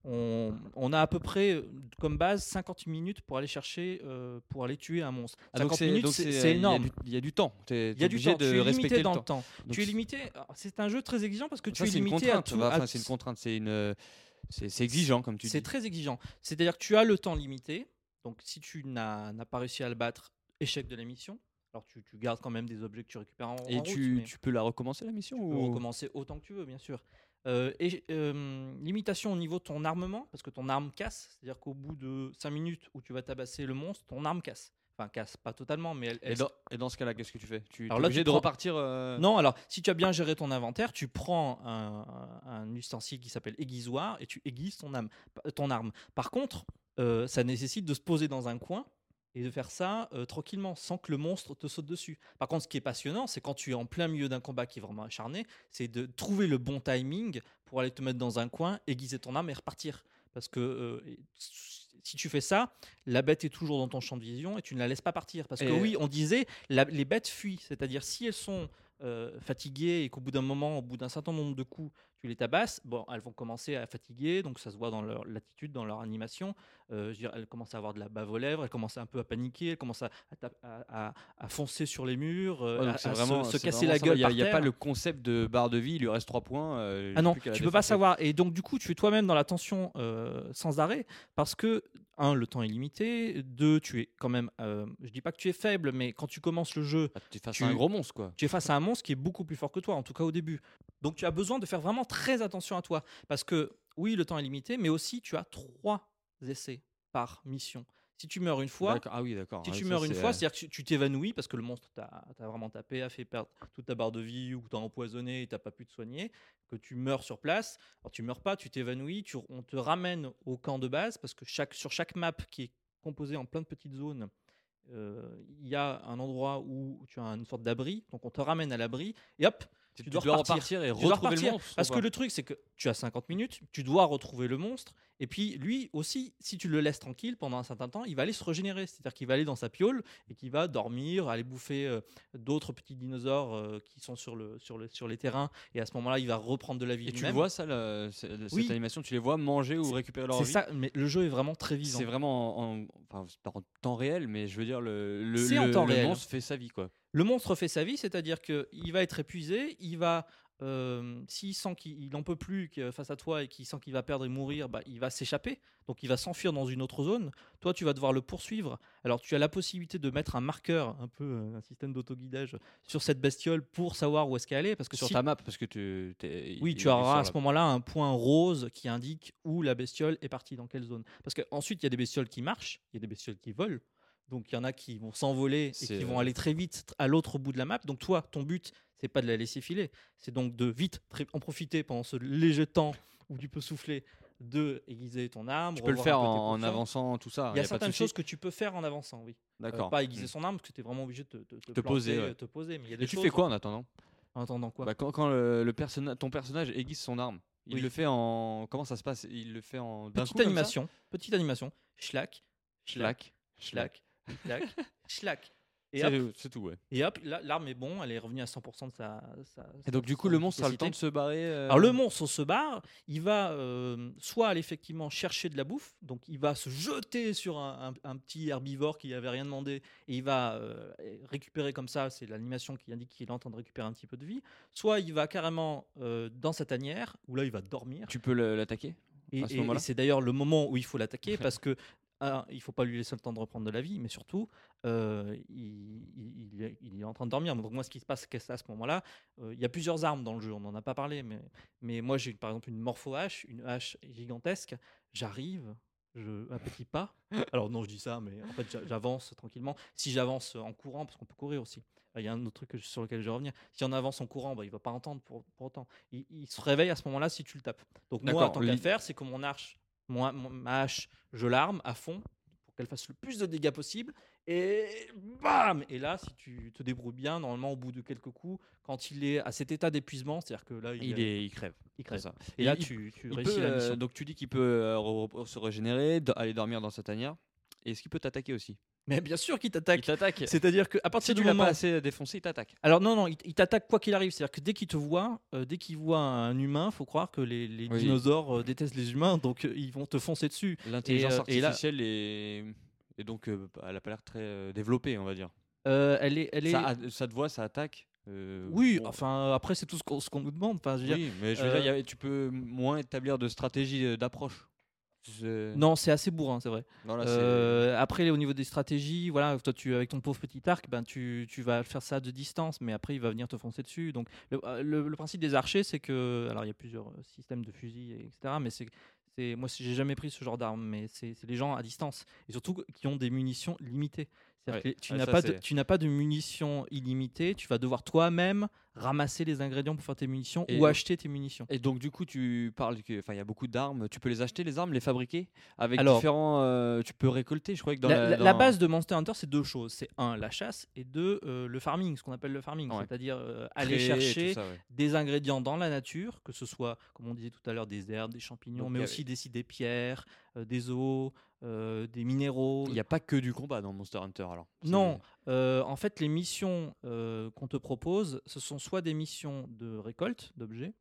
on- on a à peu près euh, comme base 50 minutes pour aller chercher, euh, pour aller tuer un monstre. Ah, donc 50 c'est- minutes, c'est a énorme. Il y, a du temps. Il y a du temps. de Tu es limité dans le temps. Tu es c'est- limité. C'est un jeu très exigeant parce que tu es limité à tout. enfin, c'est une contrainte. C'est une. euh, C'est exigeant, comme tu dis. C'est très exigeant. C'est-à-dire que tu as le temps limité. Donc, si tu n'as pas réussi à le battre, échec de la mission. Alors, tu, tu gardes quand même des objets que tu récupères en, Et en route, tu, mais tu peux la recommencer la mission tu peux ou... recommencer autant que tu veux, bien sûr. Euh, et euh, limitation au niveau de ton armement, parce que ton arme casse. C'est-à-dire qu'au bout de 5 minutes où tu vas tabasser le monstre, ton arme casse. Enfin, casse, pas totalement, mais elle, Et elle dans, et dans ce cas-là, qu'est-ce que tu fais? Tu es là, obligé tu de prends- repartir. euh, Non, alors si tu as bien géré ton inventaire, tu prends un, un ustensile qui s'appelle aiguisoir et tu aiguises ton, âme, ton arme. Par contre, euh, ça nécessite de se poser dans un coin et de faire ça euh, tranquillement, sans que le monstre te saute dessus. Par contre, ce qui est passionnant, c'est quand tu es en plein milieu d'un combat qui est vraiment acharné, c'est de trouver le bon timing pour aller te mettre dans un coin, aiguiser ton arme et repartir. Parce que euh, si tu fais ça, la bête est toujours dans ton champ de vision et tu ne la laisses pas partir. Parce que oui, on disait, la- les bêtes fuient. C'est-à-dire, si elles sont euh, fatiguées et qu'au bout d'un moment, au bout d'un certain nombre de coups, tu les tabasses, bon, elles vont commencer à fatiguer, donc ça se voit dans leur l'attitude, dans leur animation. Euh, je elles commencent à avoir de la bave aux lèvres, elles commencent un peu à paniquer, elles commencent à, à tap- à- à- à foncer sur les murs, euh, ouais, à, vraiment, se, casser la gueule. Il n'y a, pas le concept de barre de vie, il lui reste 3 points. euh, Ah non, tu peux pas savoir. Et donc, du coup, tu es toi-même dans la tension sans arrêt parce que, un, le temps est limité. Deux, tu es quand même. euh, je dis pas que tu es faible, mais quand tu commences le jeu, Ah, tu es face tu- à un gros monstre, quoi. tu es face à un monstre qui est beaucoup plus fort que toi, en tout cas au début. Donc, tu as besoin de faire vraiment très attention à toi parce que, oui, le temps est limité, mais aussi tu as trois essais par mission. Si tu meurs une fois. Ah oui, d'accord. si Ah, tu meurs une fois, euh, c'est-à-dire que tu- t'évanouis parce que le monstre t'a vraiment tapé, a fait perdre toute ta barre de vie ou t'a empoisonné et t'as pas pu te soigner, que tu meurs sur place. Alors tu meurs pas, tu t'évanouis, tu- on te ramène au camp de base parce que chaque, sur chaque map qui est composée en plein de petites zones, euh, il y a un endroit où tu as une sorte d'abri, donc on te ramène à l'abri et hop, tu, tu dois, dois repartir et retrouver le repartir. monstre. ou Parce que le truc, c'est que tu as 50 minutes, tu dois retrouver le monstre, et puis lui aussi, si tu le laisses tranquille pendant un certain temps, il va aller se régénérer. C'est-à-dire qu'il va aller dans sa piole et qu'il va dormir, aller bouffer euh, d'autres petits dinosaures euh, qui sont sur, le, sur, le, sur les terrains, et à ce moment-là, il va reprendre de la vie Et tu le vois, ça, le- c'est- cette Oui. animation, tu les vois manger ou C'est- récupérer leur C'est vie ça, mais le jeu est vraiment très vivant. C'est vraiment en, en- enfin, c'est pas en temps réel, mais je veux dire, le, le, C'est en le- temps le réel. monstre fait sa vie, quoi. Le monstre fait sa vie, c'est-à-dire qu'il va être épuisé, il va, euh, s'il sent qu'il n'en peut plus face à toi et qu'il sent qu'il va perdre et mourir, bah, il va s'échapper, donc il va s'enfuir dans une autre zone. Toi, tu vas devoir le poursuivre. Alors, tu as la possibilité de mettre un marqueur, un peu euh, un système d'autoguidage, sur cette bestiole pour savoir où est-ce qu'elle est, parce que Sur si- ta map, parce que tu. oui, tu auras à ce moment-là un point rose qui indique où la bestiole est partie, dans quelle zone. Parce qu'ensuite, il y a des bestioles qui marchent, il y a des bestioles qui volent. Donc, il y en a qui vont s'envoler et qui vont euh, aller très vite à l'autre bout de la map. Donc, toi, ton but, c'est pas de la laisser filer. C'est donc de vite en profiter pendant ce léger temps où tu peux souffler, de aiguiser ton arme. Tu peux le faire en, avançant, tout ça. Il y a, certaines choses que tu peux faire en avançant, oui. Euh, D'accord. pas aiguiser Mm. son arme, parce que tu es vraiment obligé de te, te, Te poser, ouais. te poser. Mais y a Et des tu choses- fais quoi en attendant? En attendant quoi? Bah, quand quand le, le personna- ton personnage aiguise son arme, il Oui. le fait en. Comment ça se passe? Il le fait en. Petite coup, animation, petite animation. Schlack, schlack, Schlack. Schlack, schlack. Et C'est hop, c'est tout, ouais. et hop, l'arme est bon, elle est revenue à 100% de sa. sa- Et donc, du coup, le monstre a le temps de se barrer. euh, Alors le monstre se barre, il va euh, soit aller effectivement chercher de la bouffe, donc il va se jeter sur un, un- un petit herbivore qui avait rien demandé et il va euh, récupérer comme ça, c'est l'animation qui indique qu'il est en train de récupérer un petit peu de vie, soit il va carrément euh, dans sa tanière où là il va dormir Tu peux l'attaquer et c'est d'ailleurs le moment où il faut l'attaquer parce que un, il faut pas lui laisser le temps de reprendre de la vie, mais surtout euh, il, il- il est, en train de dormir. Donc moi, ce qui se passe à ce moment-là, euh, il y a plusieurs armes dans le jeu. On n'en a pas parlé, mais, mais moi j'ai par exemple une morpho hache, une hache gigantesque. J'arrive. Je, un petit pas. Alors non, je dis ça, mais en fait j'a- j'avance tranquillement. Si j'avance en courant, parce qu'on peut courir aussi. Il y a un autre truc sur lequel je vais revenir. Si on avance en courant, bah, il va pas entendre pour, pour autant. Il, il se réveille à ce moment-là si tu le tapes. Donc moi, D'accord, tant qu'à faire, c'est que mon arche, mon- ma hache, je l'arme à fond pour qu'elle fasse le plus de dégâts possible. Et bam Et là, si tu te débrouilles bien, normalement, au bout de quelques coups, quand il est à cet état d'épuisement, c'est-à-dire que là, il, il, est, il crève. il crève. ça. Et là, il- tu, réussis peut, la euh, mission. donc tu dis qu'il peut euh, se régénérer, aller dormir dans sa tanière. Et est-ce qu'il peut t'attaquer aussi? Mais bien sûr qu'il Il t'attaque. t'attaque. C'est-à-dire qu'à Si partir tu du l'as moment pas assez défoncé, il t'attaque. Alors non, non, il, il t'attaque quoi qu'il arrive. C'est-à-dire que dès qu'il te voit, euh, dès qu'il voit un humain, faut croire que les, les Oui. dinosaures euh, détestent les humains, donc euh, ils vont te foncer dessus. L'intelligence euh, et là- artificielle est, est donc, euh, elle a pas l'air très euh, développée, on va dire. Euh, elle est, elle est. Ça, te voit, ça attaque. euh, Oui, bon, enfin après c'est tout ce qu'on ce qu'on nous demande. Enfin, je veux dire, oui, mais je veux euh, dire, il y a- tu peux moins établir de stratégie euh, d'approche. Non, c'est assez bourrin, c'est vrai. non, là, c'est- Euh, après, au niveau des stratégies, voilà, toi, tu avec ton pauvre petit arc, ben tu, tu vas faire ça de distance, mais après, il va venir te foncer dessus. Donc, le, euh, le- le principe des archers, c'est que, alors, il y a plusieurs euh, systèmes de fusils, etc. Mais c'est, moi, j'ai jamais pris ce genre d'arme, mais c'est les gens à distance et surtout qui ont des munitions limitées. C'est-à-dire Ouais. que tu Ah, n'as pas de, tu n'as pas de munitions illimitées. Tu vas devoir toi-même ramasser les ingrédients pour faire tes munitions Et- ou acheter tes munitions. Et donc, du coup, tu parles que, enfin, il y a beaucoup d'armes. Tu peux les acheter, les armes, les fabriquer avec Alors- différents. euh, tu peux récolter, je crois que dans la, la, base de Monster Hunter, c'est deux choses. C'est un, la chasse, et deux, euh, le farming, ce qu'on appelle le farming. Ouais. C'est-à-dire euh, aller chercher ça, ouais. des ingrédients dans la nature, que ce soit, comme on disait tout à l'heure, des herbes, des champignons, Donc, mais aussi des, des pierres, euh, des os, euh, des minéraux. Il n'y a pas que du combat dans Monster Hunter, alors. Non, euh, en fait, les missions euh, qu'on te propose, ce sont soit des missions de récolte d'objets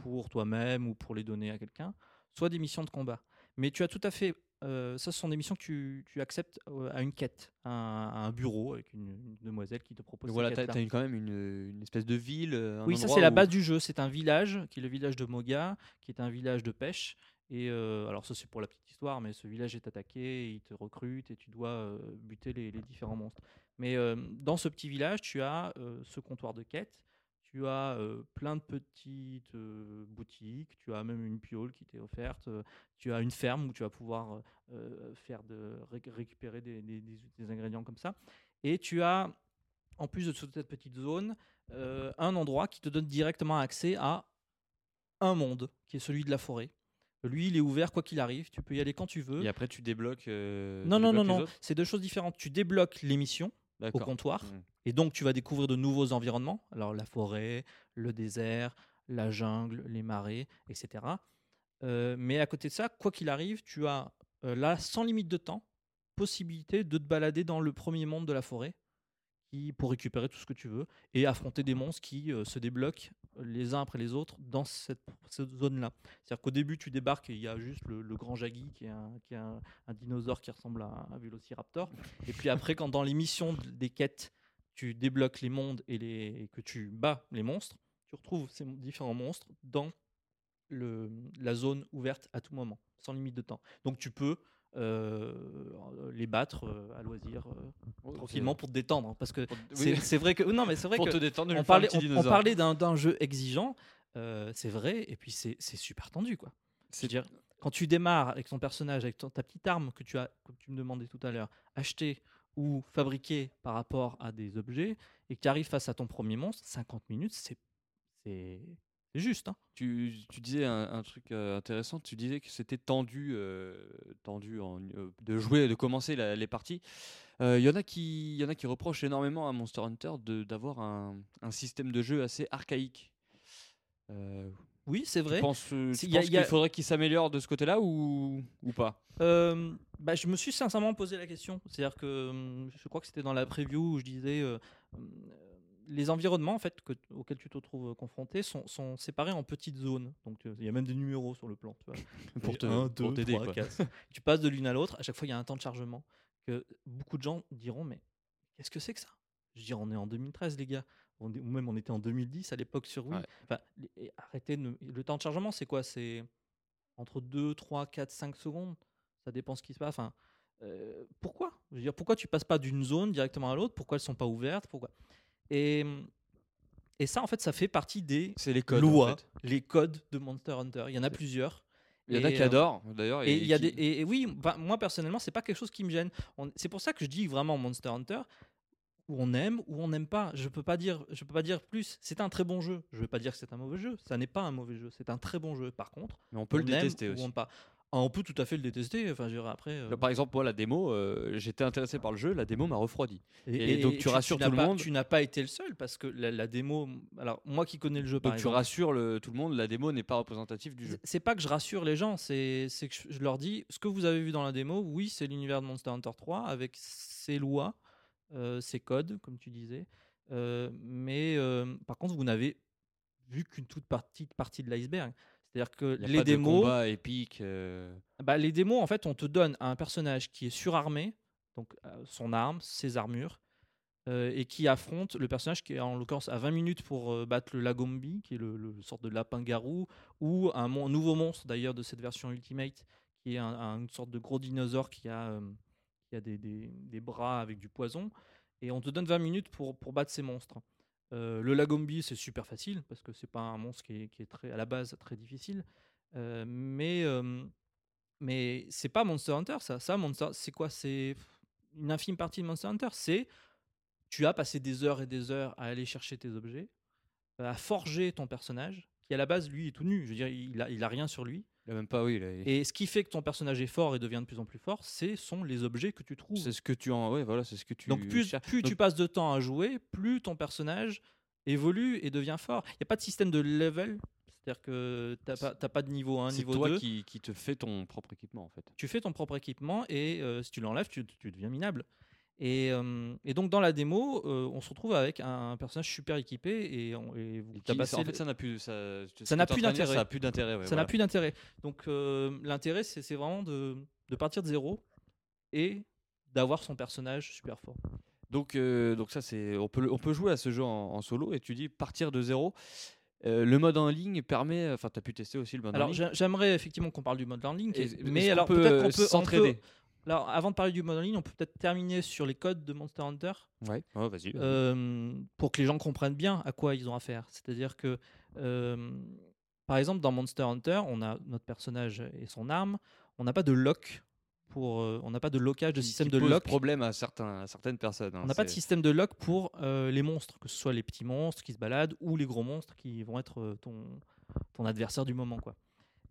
pour toi-même ou pour les donner à quelqu'un, soit des missions de combat. Mais tu as tout à fait. ça, ce sont des missions que tu, tu acceptes à une quête, à un, à un bureau avec une, une demoiselle qui te propose. Voilà, quêtes-là. as quand même une, une espèce de ville. un Oui, ça c'est la base du jeu. C'est un village qui est le village de Moga, qui est un village de pêche. Et euh, alors ça c'est pour la petite histoire, mais ce village est attaqué, il te recrute et tu dois euh, buter les, différents monstres. Mais euh, dans ce petit village, tu as ce comptoir de quête, tu as plein de petites boutiques, tu as même une piole qui t'est offerte, tu as une ferme où tu vas pouvoir faire de, ré- récupérer des, ingrédients comme ça. Et tu as, en plus de toute cette petite zone, un endroit qui te donne directement accès à un monde, qui est celui de la forêt. Lui, il est ouvert quoi qu'il arrive, tu peux y aller quand tu veux. Et après, tu débloques. euh, Non, non, non, débloques non, c'est deux choses différentes. Tu débloques les missions au comptoir, Mm. et donc tu vas découvrir de nouveaux environnements. Alors la forêt, le désert, la jungle, les marais, etc. Euh, mais à côté de ça, quoi qu'il arrive, tu as euh, là, sans limite de temps, possibilité de te balader dans le premier monde de la forêt pour récupérer tout ce que tu veux et affronter des monstres qui euh, se débloquent les uns après les autres dans cette, zone-là. C'est-à-dire qu'au début, tu débarques et il y a juste le, grand Jaggi qui est, un, qui est un, dinosaure qui ressemble à un Vélociraptor. Et puis après, quand dans les missions des quêtes, tu débloques les mondes et, les, que tu bats les monstres, tu retrouves ces différents monstres dans le, la zone ouverte à tout moment, sans limite de temps. Donc tu peux euh, les battre euh, à loisir euh, tranquillement pour te détendre, parce que c'est oui, c'est vrai que non mais c'est vrai pour que te détendre, on parlait, parlait, on, on parlait d'un jeu exigeant, euh, c'est vrai, et puis c'est c'est super tendu quoi. C'est-à-dire, quand tu démarres avec ton personnage, avec ton- ta petite arme que tu as, comme tu me demandais tout à l'heure, acheter ou fabriquer par rapport à des objets, et que tu arrives face à ton premier monstre, 50 minutes, c'est c'est C'est juste. hein. Tu, tu disais un, un truc euh, intéressant, tu disais que c'était tendu, euh, tendu en- euh, de jouer, de commencer la- les parties. Il y, en a qui- y en a qui reprochent énormément à Monster Hunter de- d'avoir un, un système de jeu assez archaïque. Oui, c'est vrai. tu penses a- qu'il faudrait qu'il s'améliore de ce côté-là ou, ou pas? Bah, je me suis sincèrement posé la question. C'est-à-dire que hum, je crois que c'était dans la preview où je disais hum, les environnements en fait que- auxquels tu te trouves confronté sont, sont séparés en petites zones. Donc euh, il y a même des numéros sur le plan. Tu vois. Pour te- un, pour deux, t'aider, trois, quatre. tu passes de l'une à l'autre. À chaque fois, il y a un temps de chargement que beaucoup de gens diront mais qu'est-ce que c'est que ça? Je dire, on est en 2013, les gars. On est- ou même on était en 2010 à l'époque sur Wii. Ouais. Enfin, les- et arrêtez de- Le temps de chargement, c'est quoi? C'est entre 2, 3, 4, 5 secondes. Ça dépend ce qui se passe. Enfin, euh, pourquoi? Je veux dire, pourquoi tu passes pas d'une zone directement à l'autre? Pourquoi elles sont pas ouvertes? Pourquoi? Et, et ça, en fait, ça fait partie des C'est les codes. en lois, fait. les codes de Monster Hunter. Il y en a plusieurs. Il y en a qui euh, adorent d'ailleurs. Et, il y a qui- des, et, et oui, moi personnellement, c'est pas quelque chose qui me gêne. C'est pour ça que je dis vraiment Monster Hunter où on aime ou on n'aime pas. Je peux pas dire, je peux pas dire plus. C'est un très bon jeu. Je veux pas dire que c'est un mauvais jeu. Ça n'est pas un mauvais jeu. C'est un très bon jeu. Par contre, Mais on peut le aime détester ou aussi. on pas. Ah, on peut tout à fait le détester. Enfin, je dirais après. euh, Par exemple, moi, la démo, euh, j'étais intéressé par le jeu, la démo m'a refroidi. et, donc, tu rassures n'as tout le pas- monde. Tu n'as pas été le seul parce que la, la démo. Alors moi qui connais le jeu, par Donc tu exemple, rassures le, tout le monde, la démo n'est pas représentative du jeu. C'est- pas que je rassure les gens, c'est c'est que je, je leur dis ce que vous avez vu dans la démo, oui, c'est l'univers de Monster Hunter 3 avec ses lois, euh, ses codes, comme tu disais. Euh, mais euh, par contre, vous n'avez vu qu'une toute petite partie de l'iceberg. C'est-à-dire que les pas démos, épique. euh, bah, les démos, en fait, on te donne un personnage qui est surarmé, donc euh, son arme, ses armures, euh, et qui affronte le personnage qui est en l'occurrence à 20 minutes pour battre le Lagombi, qui est le, le sorte de lapin-garou, ou un mon- nouveau monstre d'ailleurs de cette version Ultimate, qui est un- un- une sorte de gros dinosaure qui a, qui a des, des- des bras avec du poison. Et on te donne 20 minutes pour, pour battre ces monstres. Le Lagombi, c'est super facile, parce que c'est pas un monstre qui est, très, à la base très difficile. Mais mais c'est pas Monster Hunter, ça. Ça, Monster, c'est quoi? C'est une infime partie de Monster Hunter. C'est tu as passé des heures et des heures à aller chercher tes objets, à forger ton personnage, qui à la base lui est tout nu. Je veux dire, il a, il a rien sur lui. Il a même pas, oui. il a- Et ce qui fait que ton personnage est fort et devient de plus en plus fort, c'est sont les objets que tu trouves. C'est ce que tu en, ouais, voilà, c'est ce que tu. Donc plus, plus tu passes de temps à jouer, plus ton personnage évolue et devient fort. Il n'y a pas de système de level, c'est-à-dire que tu n'as pas, pas de niveau 1, c'est niveau toi 2. qui, qui te fais ton propre équipement en fait. tu fais ton propre équipement et euh, si tu l'enlèves, tu, tu deviens minable. Et, euh, et donc dans la démo, euh, on se retrouve avec un, personnage super équipé et, on, et vous Et qui- tabassez en fait, ça n'a plus, ça, Ça n'a d'intérêt. Ça n'a plus d'intérêt. ouais, ça voilà. n'a plus d'intérêt. Donc euh, l'intérêt, c'est vraiment de, de partir de zéro et d'avoir son personnage super fort. Donc, donc ça, c'est, on peut, on peut jouer à ce jeu en, en solo et tu dis partir de zéro. Euh, le mode en ligne permet, enfin, tu as pu tester aussi le mode en Alors ligne. j'ai- j'aimerais effectivement qu'on parle du mode en ligne, mais alors peut, peut-être qu'on peut, on s'entraider? peut- Alors avant de parler du mode en ligne, on peut peut-être terminer sur les codes de Monster Hunter. Ouais, vas-y. euh, pour que les gens comprennent bien à quoi ils ont affaire. C'est-à-dire que, euh, par exemple, dans Monster Hunter, on a notre personnage et son arme. On n'a pas de lock pour, euh, on n'a pas de lockage de Qui- système qui de pose lock. problème à, certains, à certaines personnes. hein, On n'a pas de système de lock pour euh, les monstres, que ce soit les petits monstres qui se baladent ou les gros monstres qui vont être euh, ton, ton adversaire du moment, quoi.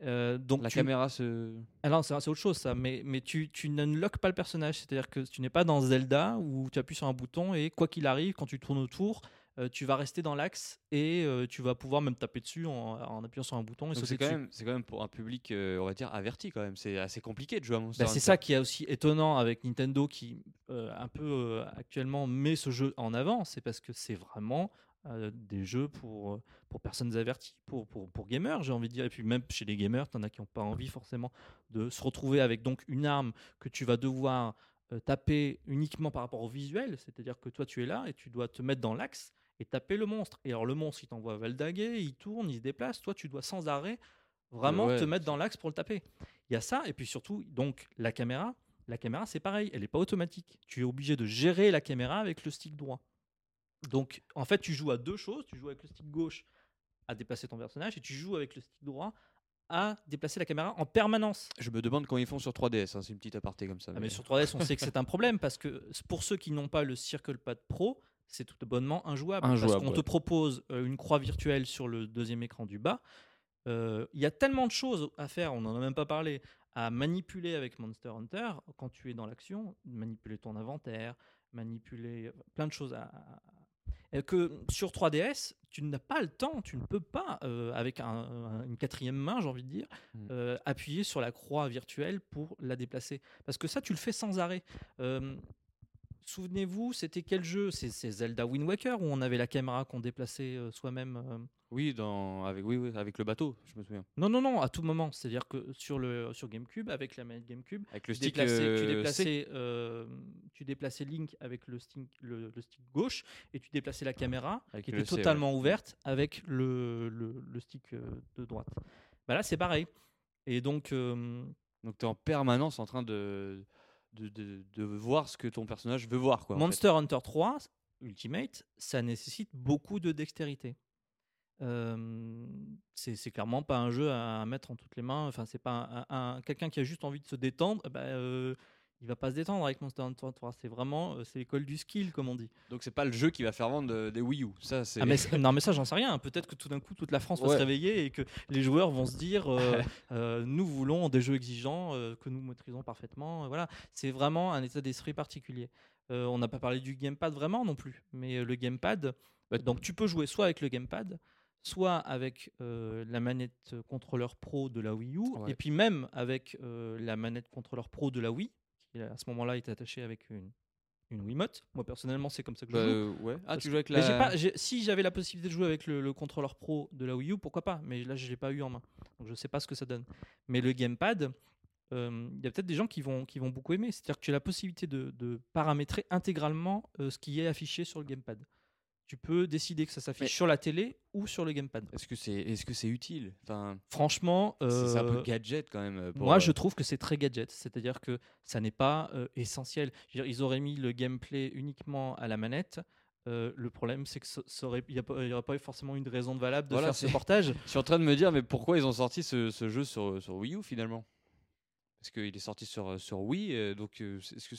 Euh, donc La tu- caméra se. ah non, c'est autre chose ça, mais, mais tu, tu n'unlockes pas le personnage, c'est-à-dire que tu n'es pas dans Zelda où tu appuies sur un bouton et quoi qu'il arrive, quand tu tournes autour, euh, tu vas rester dans l'axe et euh, tu vas pouvoir même taper dessus en, en appuyant sur un bouton c'est quand, même, c'est quand même pour un public, euh, on va dire, averti quand même. C'est assez compliqué de jouer à Monster Bah, c'est ça qui est aussi étonnant avec Nintendo qui un peu actuellement met ce jeu en avant, c'est parce que c'est vraiment euh, des jeux pour, euh, pour personnes averties, pour, pour, pour gamers, j'ai envie de dire. Et puis même chez les gamers, t'en as qui n'ont pas envie forcément de se retrouver avec donc une arme que tu vas devoir euh, taper uniquement par rapport au visuel, c'est-à-dire que toi tu es là et tu dois te mettre dans l'axe et taper le monstre. Et alors le monstre, il t'envoie valdaguer, il tourne, il se déplace, toi tu dois sans arrêt vraiment ouais, te mettre dans l'axe pour le taper. Il y a ça, et puis surtout, donc la caméra, la caméra c'est pareil, elle n'est pas automatique. Tu es obligé de gérer la caméra avec le stick droit. Donc en fait, tu joues à deux choses, tu joues avec le stick gauche à déplacer ton personnage, et tu joues avec le stick droit à déplacer la caméra en permanence. Je me demande quand ils font sur 3DS. hein, c'est une petite aparté comme ça. Ah, mais sur 3DS, on sait que c'est un problème parce que pour ceux qui n'ont pas le Circle Pad Pro, c'est tout bonnement injouable. Injouable, parce qu'on te propose euh, une croix virtuelle sur le deuxième écran du bas. Euh, Il y a tellement de choses à faire, on n'en a même pas parlé, à manipuler avec Monster Hunter quand tu es dans l'action, manipuler ton inventaire, manipuler plein de choses à, que sur 3DS, tu n'as pas le temps, tu ne peux pas, euh, avec un- un- une quatrième main, j'ai envie de dire, Mm. euh, appuyer sur la croix virtuelle pour la déplacer. Parce que ça, tu le fais sans arrêt. Euh, Souvenez-vous, c'était quel jeu? C'est Zelda Wind Waker où on avait la caméra qu'on déplaçait euh, soi-même. Oui, dans, avec, oui, oui, avec le bateau, je me souviens. Non, non, non, à tout moment. C'est-à-dire que sur, le, sur GameCube, avec la manette GameCube, Avec le tu stick déplaçais, tu, euh, déplaçais, euh, tu déplaçais Link avec le stick, le, le stick gauche et tu déplaçais la caméra Avec qui était C, ouais. totalement ouverte avec le, stick euh, de droite. Bah là, c'est pareil. Et donc, euh, Donc tu es en permanence en train de, de, de, de voir ce que ton personnage veut voir. Quoi, en fait. Monster Hunter 3 Ultimate, ça nécessite beaucoup de dextérité. Euh, c'est clairement pas un jeu à, à mettre en toutes les mains. Enfin, c'est pas un, un- quelqu'un qui a juste envie de se détendre. Bah, euh, il va pas se détendre avec Monster Hunter 3. C'est vraiment c'est l'école du skill, comme on dit. Donc c'est pas le jeu qui va faire vendre euh, des Wii U. Ça, c'est... Ah, mais c'est- non, mais ça, j'en sais rien. Peut-être que tout d'un coup, toute la France va se réveiller et que les joueurs vont se dire euh, euh, nous voulons des jeux exigeants euh, que nous maîtrisons parfaitement. Voilà, c'est vraiment un état d'esprit particulier. On n'a pas parlé du gamepad vraiment non plus, mais le gamepad, Bah, donc tu peux jouer soit avec le gamepad, soit avec euh, la manette contrôleur pro de la Wii U, Ouais. et puis même avec euh, la manette contrôleur pro de la Wii, qui à ce moment-là est attachée avec une, une Wiimote. Moi personnellement, c'est comme ça que je Bah, joue. euh, ouais. Ah, Parce tu joues avec la. pas, si j'avais la possibilité de jouer avec le, le contrôleur pro de la Wii U, pourquoi pas Mais là, je l'ai pas eu en main, donc je sais pas ce que ça donne. Mais le gamepad, euh, il y a peut-être des gens qui vont, qui vont beaucoup aimer. C'est-à-dire que tu as la possibilité de, de paramétrer intégralement euh, ce qui est affiché sur le gamepad. Tu peux décider que ça s'affiche Mais- sur la télé ou sur le gamepad. Est-ce que c'est est-ce que c'est utile? Enfin, Franchement, c'est- c'est un peu euh, gadget quand même. euh, pour, moi, euh, je trouve que c'est très gadget, c'est-à-dire que ça n'est pas euh, essentiel. Je veux dire, ils auraient mis le gameplay uniquement à la manette. Euh, le problème, c'est que n'y aurait pas eu forcément une raison de valable de Voilà, faire ce portage. Je suis en train de me dire, mais pourquoi ils ont sorti ce, ce jeu sur, sur Wii U finalement? Parce qu'il est sorti sur, sur Wii, euh, donc euh, est-ce que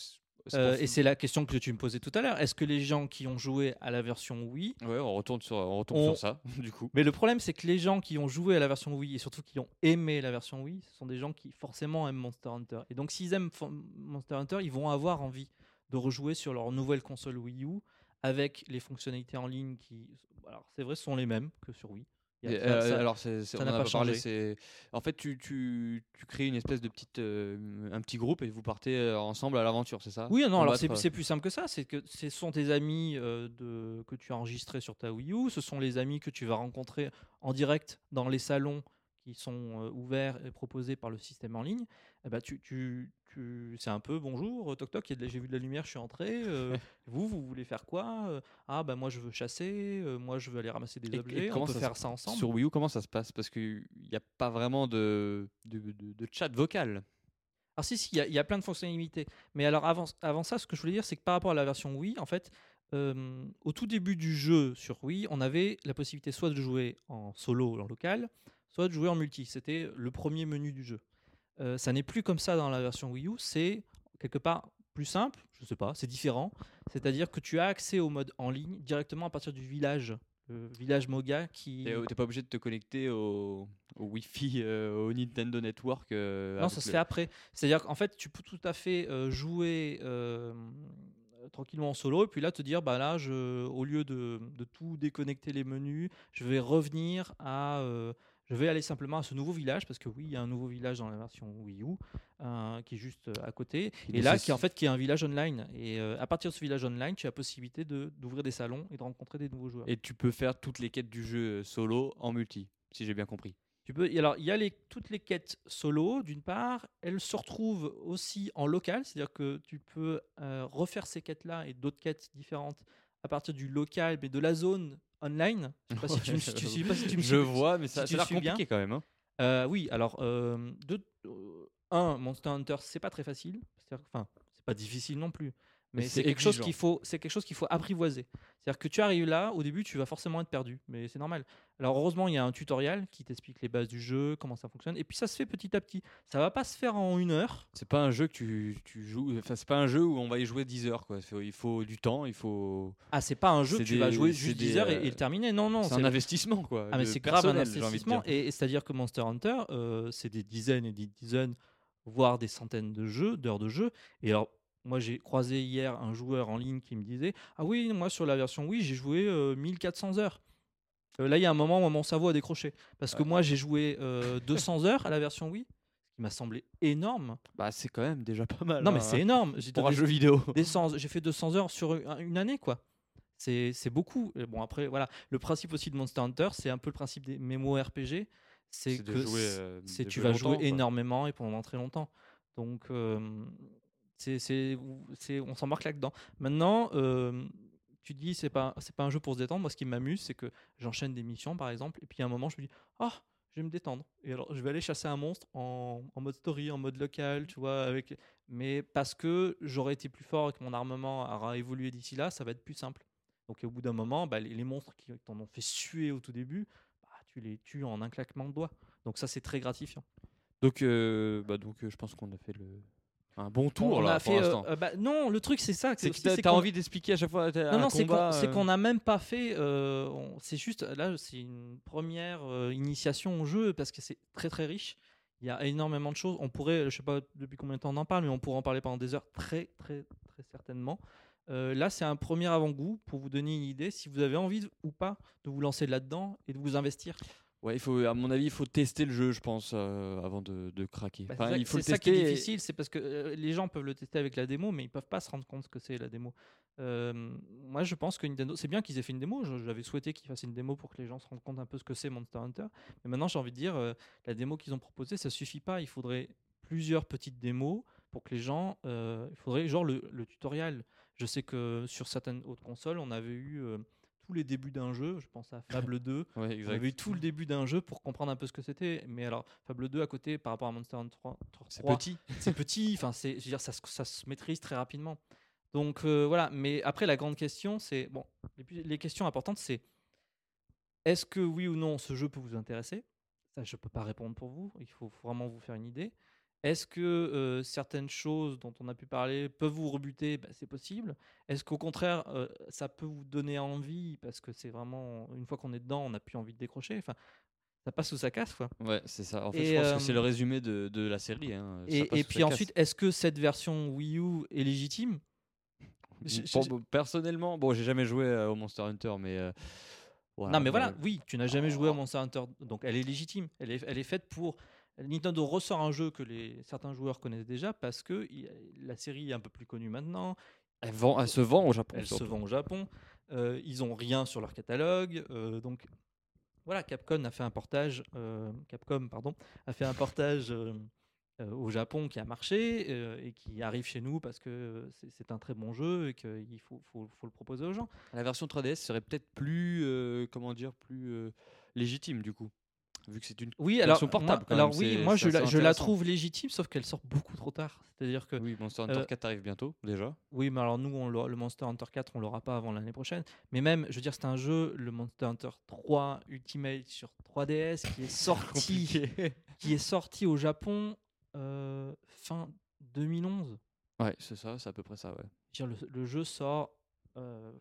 Euh, et c'est la question que tu me posais tout à l'heure. Est-ce que les gens qui ont joué à la version Wii Ouais, on retourne sur, on retombe On- sur ça, du coup. Mais le problème, c'est que les gens qui ont joué à la version Wii et surtout qui ont aimé la version Wii, ce sont des gens qui forcément aiment Monster Hunter. Et donc, s'ils aiment Monster Hunter, ils vont avoir envie de rejouer sur leur nouvelle console Wii U avec les fonctionnalités en ligne qui, alors c'est vrai, sont les mêmes que sur Wii. Il y a- Et, ça- euh, alors, ça on n'a pas pas parlé. changé. En fait, tu, tu, tu crées une espèce de petite, euh, un petit groupe et vous partez euh, ensemble à l'aventure, c'est ça? Oui, non, alors c'est euh, plus simple que ça. C'est que ce sont tes amis de, que tu as enregistrés sur ta Wii U. Ce sont les amis que tu vas rencontrer en direct dans les salons qui sont ouverts et proposés par le système en ligne. Eh ben, tu, tu, tu- c'est un peu bonjour, euh, toc toc, la- j'ai vu de la lumière, je suis entré. euh, vous, vous voulez faire quoi Euh, Ah, bah moi je veux chasser, euh, moi je veux aller ramasser des Et- et objets. comment On peut ça se- faire ça ensemble. Sur Wii U, comment ça se passe? Parce qu'il n'y a pas vraiment de, de, de- de chat vocal. Alors si, si, il y a- il y, a plein de fonctionnalités. Mais alors avant, avant ça, ce que je voulais dire, c'est que par rapport à la version Wii, en fait, euh, au tout début du jeu sur Wii, on avait la possibilité soit de jouer en solo, en local, soit de jouer en multi. C'était le premier menu du jeu. Euh, ça n'est plus comme ça dans la version Wii U, c'est quelque part plus simple, je sais pas, c'est différent. C'est-à-dire que tu as accès au mode en ligne directement à partir du village, village Moga qui... Tu n'es pas obligé de te connecter au, au Wi-Fi, euh, au Nintendo Network. euh, Non, ça se fait après. C'est-à-dire qu'en fait, tu peux tout à fait euh, jouer euh, tranquillement en solo et puis là te dire, bah là, je, au lieu de, de tout déconnecter les menus, je vais revenir à. Je vais aller simplement à ce nouveau village parce que oui, il y a un nouveau village dans la version Wii U euh, qui est juste euh, à côté. Et là, qui est en fait qui est un village online. Et euh, à partir de ce village online, tu as la possibilité de- d'ouvrir des salons et de rencontrer des nouveaux joueurs. Et tu peux faire toutes les quêtes du jeu solo en multi, si j'ai bien compris. Tu peux, alors, il y a les, toutes les quêtes solo, d'une part. Elles se retrouvent aussi en local, c'est-à-dire que tu peux euh, refaire ces quêtes-là et d'autres quêtes différentes à partir du local, mais de la zone online. Je sais pas si tu me, tu- je sais pas si tu me Je suis- vois, mais ça, ça a l'air bien. compliqué quand même. hein. Euh, oui, alors, euh, deux- euh, un, Monster Hunter, c'est pas très facile. Enfin, c'est pas difficile non plus. Mais, c'est quelque chose qu'il faut, c'est quelque chose qu'il faut apprivoiser. C'est-à-dire que tu arrives là, au début, tu vas forcément être perdu, mais c'est normal. Alors heureusement, il y a un tutoriel qui t'explique les bases du jeu, comment ça fonctionne, et puis ça se fait petit à petit. Ça va pas se faire en une heure. C'est pas un jeu que tu, tu joues. Enfin, c'est pas un jeu où on va y jouer 10 heures. Quoi. Il faut du temps, il faut. Ah, c'est pas un jeu que tu vas des- jouer c'est juste des, 10 heures et, euh, et le terminer. Non, non, c'est un investissement, quoi. Ah mais c'est grave un investissement et c'est-à-dire que Monster Hunter euh, c'est des dizaines et des dizaines voire des centaines de jeux d'heures de jeu et alors moi j'ai croisé hier un joueur en ligne qui me disait ah oui moi sur la version oui j'ai joué euh, 1400 heures. Euh, là il y a un moment où mon cerveau a décroché. Parce que moi j'ai joué euh, 200 heures à la version Wii ce qui m'a semblé énorme. Bah, c'est quand même déjà pas mal. non mais hein, c'est énorme. J'ai Pour un jeu vidéo. des 100 j'ai fait 200 heures sur une année quoi. C'est c'est beaucoup. Et bon après voilà. Le principe aussi de Monster Hunter c'est un peu le principe des mémo RPG c'est que jouer, euh, c'est tu vas jouer longtemps, quoi. énormément et pendant très longtemps. Donc euh, c'est on s'embarque là dedans maintenant euh, tu dis c'est pas c'est pas un jeu pour se détendre. Moi ce qui m'amuse c'est que j'enchaîne des missions par exemple et puis à un moment je me dis ah je vais me détendre et alors je vais aller chasser un monstre en, en mode story en mode local tu vois mais parce que j'aurais été plus fort et que mon armement aura évolué d'ici là ça va être plus simple. Donc au bout d'un moment bah, les, les monstres qui t'en ont fait suer au tout début bah, tu les tues en un claquement de doigts. Donc ça c'est très gratifiant. Donc, euh, bah, donc euh, je pense qu'on a fait le... un bon tour on là, a pour fait euh, l'instant. euh, bah, non le truc c'est ça c'est que t'as qu'on- envie d'expliquer à chaque fois. non, un non, c'est qu'on euh, n'a même pas fait. euh, on- c'est juste là, c'est une première initiation au jeu parce que c'est très très riche. Il y a énormément de choses. On pourrait, je sais pas depuis combien de temps on en parle, mais on pourrait en parler pendant des heures, très très très certainement. Là, c'est un premier avant-goût pour vous donner une idée si vous avez envie ou pas de vous lancer là-dedans et de vous investir. Ouais, il faut, à mon avis, il faut tester le jeu, je pense, euh, avant de, de craquer. Bah, Enfin, c'est ça- il faut le c'est ça qui est et- difficile, c'est parce que euh, les gens peuvent le tester avec la démo, mais ils peuvent pas se rendre compte ce que c'est la démo. Euh, moi, je pense que Nintendo, c'est bien qu'ils aient fait une démo. J'avais souhaité qu'ils fassent une démo pour que les gens se rendent compte un peu ce que c'est Monster Hunter. Mais maintenant, j'ai envie de dire, la démo qu'ils ont proposée, ça suffit pas. Il faudrait plusieurs petites démos pour que les gens. il faudrait genre le, le tutoriel. Je sais que sur certaines autres consoles, on avait eu tous les débuts d'un jeu. Je pense à Fable 2. Ouais, On avait eu tout le début d'un jeu pour comprendre un peu ce que c'était. Mais alors, Fable 2 à côté, par rapport à Monster Hunter 3, C'est 3, petit. c'est petit, enfin c'est, je veux dire, ça, se- ça se maîtrise très rapidement. Donc euh, voilà, mais après la grande question, c'est bon, les questions importantes, c'est est-ce que oui ou non ce jeu peut vous intéresser? Ça, je peux pas répondre pour vous. Il faut vraiment vous faire une idée. Est-ce que euh, certaines choses dont on a pu parler peuvent vous rebuter? Ben, C'est possible. Est-ce qu'au contraire, euh, ça peut vous donner envie parce que c'est vraiment une fois qu'on est dedans, on n'a plus envie de décrocher? Enfin, ça passe ou ça casse, quoi. Ouais, c'est ça. En fait, Et, je pense euh, que c'est le résumé de, de la série. hein. Et, puis ensuite, est-ce que cette version Wii U est légitime? Pour- personnellement, bon, j'ai jamais joué au Monster Hunter, mais. non, mais voilà, oui, tu n'as jamais joué à Oh. Monster Hunter, donc elle est légitime. Elle est, elle est faite pour. Nintendo ressort un jeu que les, certains joueurs connaissent déjà parce que il- la série est un peu plus connue maintenant. Elle, vend, elle se vend au Japon. Elle se vend au Japon. euh, ils ont rien sur leur catalogue. euh, donc voilà, Capcom a fait un portage. euh, Capcom, pardon, a fait un portage au Japon qui a marché et qui arrive chez nous parce que c'est- un très bon jeu et qu'il faut, faut- faut le proposer aux gens. La version 3DS serait peut-être plus, comment dire, plus légitime du coup, vu que c'est une. Oui, alors, Version portable, moi- alors oui, moi je la, je trouve légitime, sauf qu'elle sort beaucoup trop tard. C'est-à-dire que Oui, Monster Hunter euh, 4 arrive bientôt déjà. Oui, mais alors nous, on le Monster Hunter 4, on l'aura pas avant l'année prochaine. Mais même, je veux dire, c'est un jeu, le Monster Hunter 3 Ultimate sur 3DS, qui est sorti, qui est sorti au Japon euh, fin 2011. Ouais, c'est ça, c'est à peu près ça, ouais. Je veux dire, le, le jeu sort euh,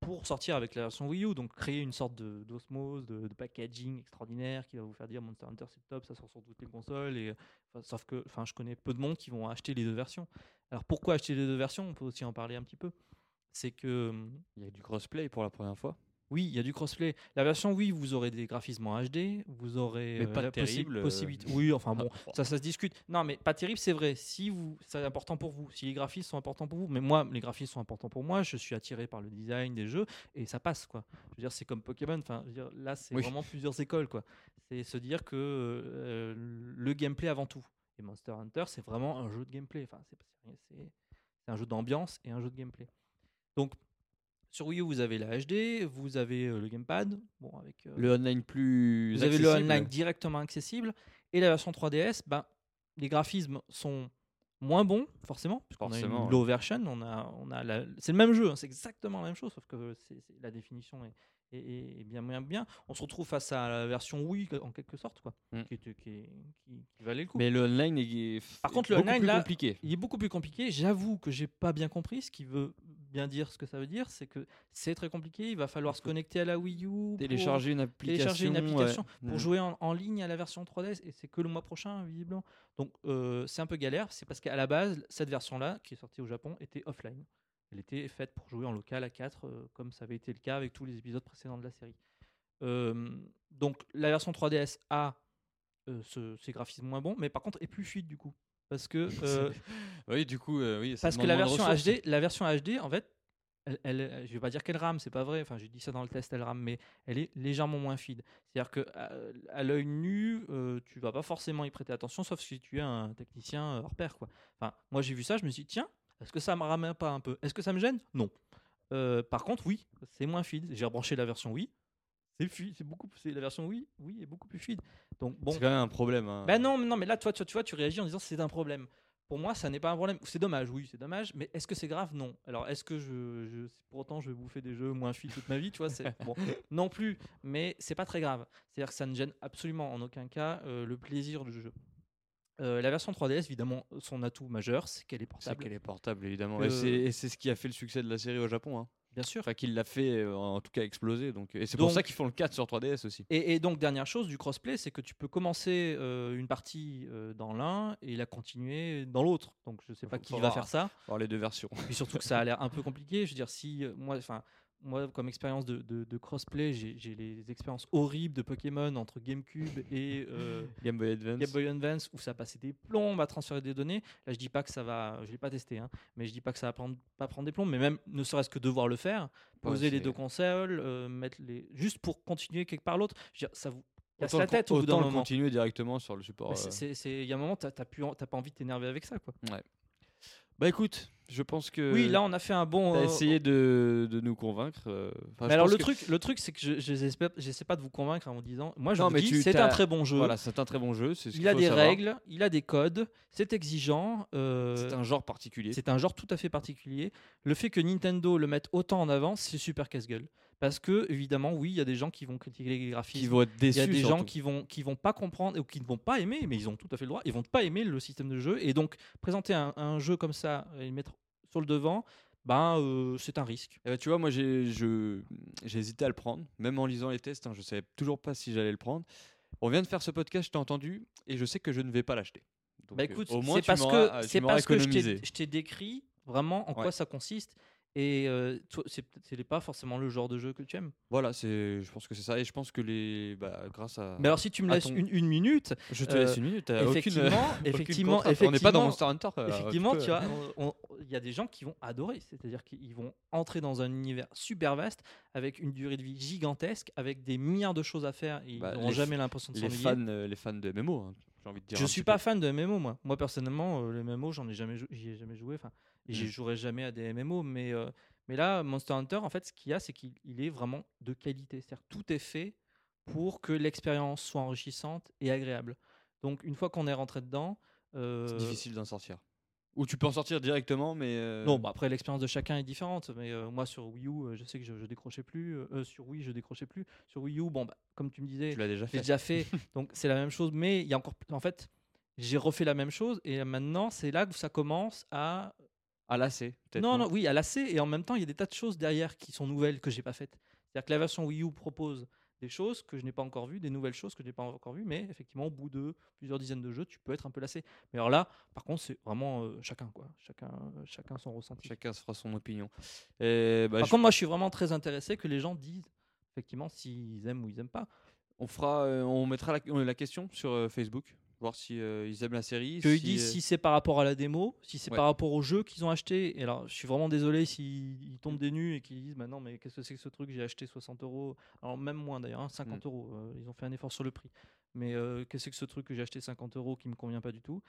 pour sortir avec la version Wii U, donc créer une sorte d'osmose, de, de packaging extraordinaire qui va vous faire dire Monster Hunter c'est top, ça sort sur toutes les consoles. Et, sauf que enfin, je connais peu de monde qui vont acheter les deux versions. Alors pourquoi acheter les deux versions? On peut aussi en parler un petit peu. C'est que Il y a du crossplay pour la première fois. Oui, il y a du crossplay. La version Wii, vous aurez des graphismes en HD, vous aurez Mais pas la possi- terrible, euh. possibilité. Oui, enfin bon, Ah, ça, ça se discute. Non, mais pas terrible, c'est vrai. Si vous, c'est important pour vous. Si les graphismes sont importants pour vous, mais moi, les graphismes sont importants pour moi. Je suis attiré par le design des jeux et ça passe quoi. Je veux dire, c'est comme Pokémon. Enfin, je veux dire, là, c'est Oui. vraiment plusieurs écoles quoi. C'est se dire que euh, le gameplay avant tout. Et Monster Hunter, c'est vraiment un jeu de gameplay. Enfin, c'est un jeu d'ambiance et un jeu de gameplay. Donc sur Wii U, vous avez la HD, vous avez euh, le gamepad, bon avec euh, Le online plus. vous avez le online directement accessible et la version 3DS, ben, les graphismes sont moins bon, forcément, puisqu'on a Forcément, une ouais. low version, on a, on a la- c'est le même jeu, hein, c'est exactement la même chose, sauf que c'est- c'est- la définition est, est- est- est bien, bien, bien. On se retrouve face à la version Wii, en quelque sorte, quoi, Mm. qui, était- qui, est- qui- qui valait le coup. Mais le online est, Par contre, le beaucoup online, plus là, compliqué. Il est beaucoup plus compliqué. J'avoue que j'ai pas bien compris ce qui veut bien dire ce que ça veut dire. C'est que c'est très compliqué. Il va falloir se connecter à la Wii U. Télécharger une application. télécharger une application ouais. pour Mm. jouer en, en ligne à la version 3DS. Et c'est que le mois prochain, visiblement. Donc euh, c'est un peu galère. C'est parce qu'à la base, cette version-là, qui est sortie au Japon, était offline. Elle était faite pour jouer en local à 4, euh, comme ça avait été le cas avec tous les épisodes précédents de la série. Euh, donc la version 3DS a euh, ce- ces graphismes moins bons, mais par contre est plus fluide du coup. Parce que euh, Oui, du coup, euh, oui. parce que la version. HD, la version HD, en fait, elle, elle- je vais pas dire qu'elle rame, c'est pas vrai. Enfin, j'ai dit ça dans le test, elle rame, mais elle est légèrement moins fluide. C'est-à-dire que à, à l'œil nu, euh, tu vas pas forcément y prêter attention, sauf si tu es un technicien euh, hors pair, quoi. Enfin, moi j'ai vu ça, je me suis dit, tiens, est-ce que ça me rame pas un peu? Est-ce que ça me gêne? Non. Euh, par contre, oui, c'est moins fluide. J'ai rebranché la version Wii. C'est c'est beaucoup, c'est la version Wii, oui, est beaucoup plus fluide. Donc bon, C'est quand même un problème. hein. ben non, mais non, mais là, toi, tu, tu vois, tu réagis en disant c'est un problème. Pour moi, ça n'est pas un problème. C'est dommage, oui, c'est dommage. Mais est-ce que c'est grave? Non. Alors, est-ce que je, je pour autant, je vais bouffer des jeux moins fluides toute ma vie? Tu vois, c'est bon, non plus. Mais c'est pas très grave. C'est-à-dire que ça ne gêne absolument en aucun cas euh, le plaisir du jeu. Euh, la version 3DS, évidemment, son atout majeur, c'est qu'elle est C'est portable. qu'elle est portable, évidemment. C'est- Et c'est ce qui a fait le succès de la série au Japon. hein. Bien sûr. Enfin, qui l'a fait, euh, en tout cas, exploser. Donc... Et c'est pour Donc- ça qu'ils font le 4 sur 3DS aussi. Et, et donc, dernière chose du crossplay, c'est que tu peux commencer euh, une partie euh, dans l'un et la continuer dans l'autre. Donc, je sais pas Faut- qui faut va voir. faire ça. Voir les deux versions. Et surtout que ça a l'air un peu compliqué. Je veux dire, si euh, moi, enfin, moi, comme expérience de, de- de crossplay, j'ai les expériences horribles de Pokémon entre GameCube et euh, Game Boy Advance. Game Boy Advance où ça passait des plombs à transférer des données. Là, je dis pas que ça va, je l'ai pas testé, hein, mais je dis pas que ça va prendre, pas prendre des plombs, mais même ne serait-ce que devoir le faire, poser Ouais, les deux consoles, euh, mettre les, juste pour continuer quelque part l'autre. Ça vous casse la tête autant le moment. continuer directement sur le support. Euh. Il y a un moment, t'as pas envie de t'énerver avec ça, quoi. Bah écoute, je pense que. oui, là, on a fait un bon. T'as euh, essayé de, de nous convaincre. euh, enfin, Mais alors le que- truc, le truc, c'est que je j'essaie pas de vous convaincre en vous disant, moi je Non, vous mais dis, c'est un très bon jeu. Voilà, c'est un très bon jeu. ce il a des savoir. règles, il a des codes, c'est exigeant. euh, C'est un genre particulier. c'est un genre tout à fait particulier. Le fait que Nintendo le mette autant en avant, c'est super casse-gueule. Parce que évidemment, oui, il y a des gens qui vont critiquer les Qui graphismes. vont être Il déçus. y a des gens qui vont qui vont pas comprendre ou qui ne vont pas aimer, mais ils ont tout à fait le droit. Ils vont pas aimer le système de jeu et donc présenter un, un jeu comme ça et le mettre sur le devant, ben euh, c'est un risque. Eh ben, tu vois, moi j'ai hésité à le prendre, même en lisant les tests, hein, je savais toujours pas si j'allais le prendre. On vient de faire ce podcast, je t'ai entendu, et je sais que je ne vais pas l'acheter. Bah euh, écoute, c'est tu parce que c'est parce que je t'ai je t'ai décrit vraiment en Ouais. quoi ça consiste et euh, c'est pas forcément le genre de jeu que tu aimes. Voilà, c'est, je pense que c'est ça, et je pense que les, bah, grâce à, Mais alors si tu me laisses ton- une, une minute, je te euh, laisse une minute, aucune, effectivement, aucune effectivement, effectivement, on n'est pas dans Monster Hunter. euh, effectivement, tu vois, il y a des gens qui vont adorer, c'est-à-dire qu'ils vont entrer dans un univers super vaste avec une durée de vie gigantesque, avec des milliards de choses à faire et ils Bah, n'auront les jamais l'impression de les s'ennuyer. fans, euh, les fans de MMO, hein, j'ai envie de dire. Je suis pas peu. fan de MMO moi. Moi personnellement, euh, les MMO, j'en ai jamais, j'y ai jamais joué. Enfin, et j'y Mm. jouerai jamais à des MMO. Mais euh, mais là, Monster Hunter, en fait, ce qu'il y a, c'est qu'il il est vraiment de qualité. C'est-à-dire tout est fait pour que l'expérience soit enrichissante et agréable. Donc une fois qu'on est rentré dedans, euh, C'est difficile d'en sortir. Ou tu peux en sortir directement, mais. euh, Non, bah après l'expérience de chacun est différente, mais euh, moi sur Wii U, euh, je sais que je, je décrochais plus. euh, euh, sur Wii, je décrochais plus. Sur Wii U, bon, bah, comme tu me disais, tu l'as déjà j'ai fait. déjà fait, donc c'est la même chose. Mais il y a encore, en fait, j'ai refait la même chose et maintenant c'est là que ça commence à À lasser, peut-être. non, non, oui, à lasser. Et en même temps, il y a des tas de choses derrière qui sont nouvelles que j'ai pas faites. C'est-à-dire que la version Wii U propose des choses que je n'ai pas encore vues, des nouvelles choses que je n'ai pas encore vues, mais effectivement, au bout de plusieurs dizaines de jeux, tu peux être un peu lassé. Mais alors là, par contre, c'est vraiment euh, chacun, quoi. Chacun, euh, chacun son ressenti. Chacun se fera son opinion. Et, bah, Par je- contre, moi, je suis vraiment très intéressé que les gens disent effectivement s'ils aiment ou ils aiment pas. on fera, euh, on mettra la, la question sur euh, Facebook, voir si euh, ils aiment la série. Qu'ils si, disent euh, si c'est par rapport à la démo, si c'est Ouais. par rapport au jeu qu'ils ont acheté. Et alors, je suis vraiment désolé s'ils ils tombent des nues et qu'ils disent, bah non, mais qu'est-ce que c'est que ce truc J'ai acheté 60 euros. Alors, même moins d'ailleurs, hein, 50 Mm. euros. euh, ils ont fait un effort sur le prix. Mais euh, qu'est-ce que c'est que ce truc que j'ai acheté 50 euros qui me convient pas du tout?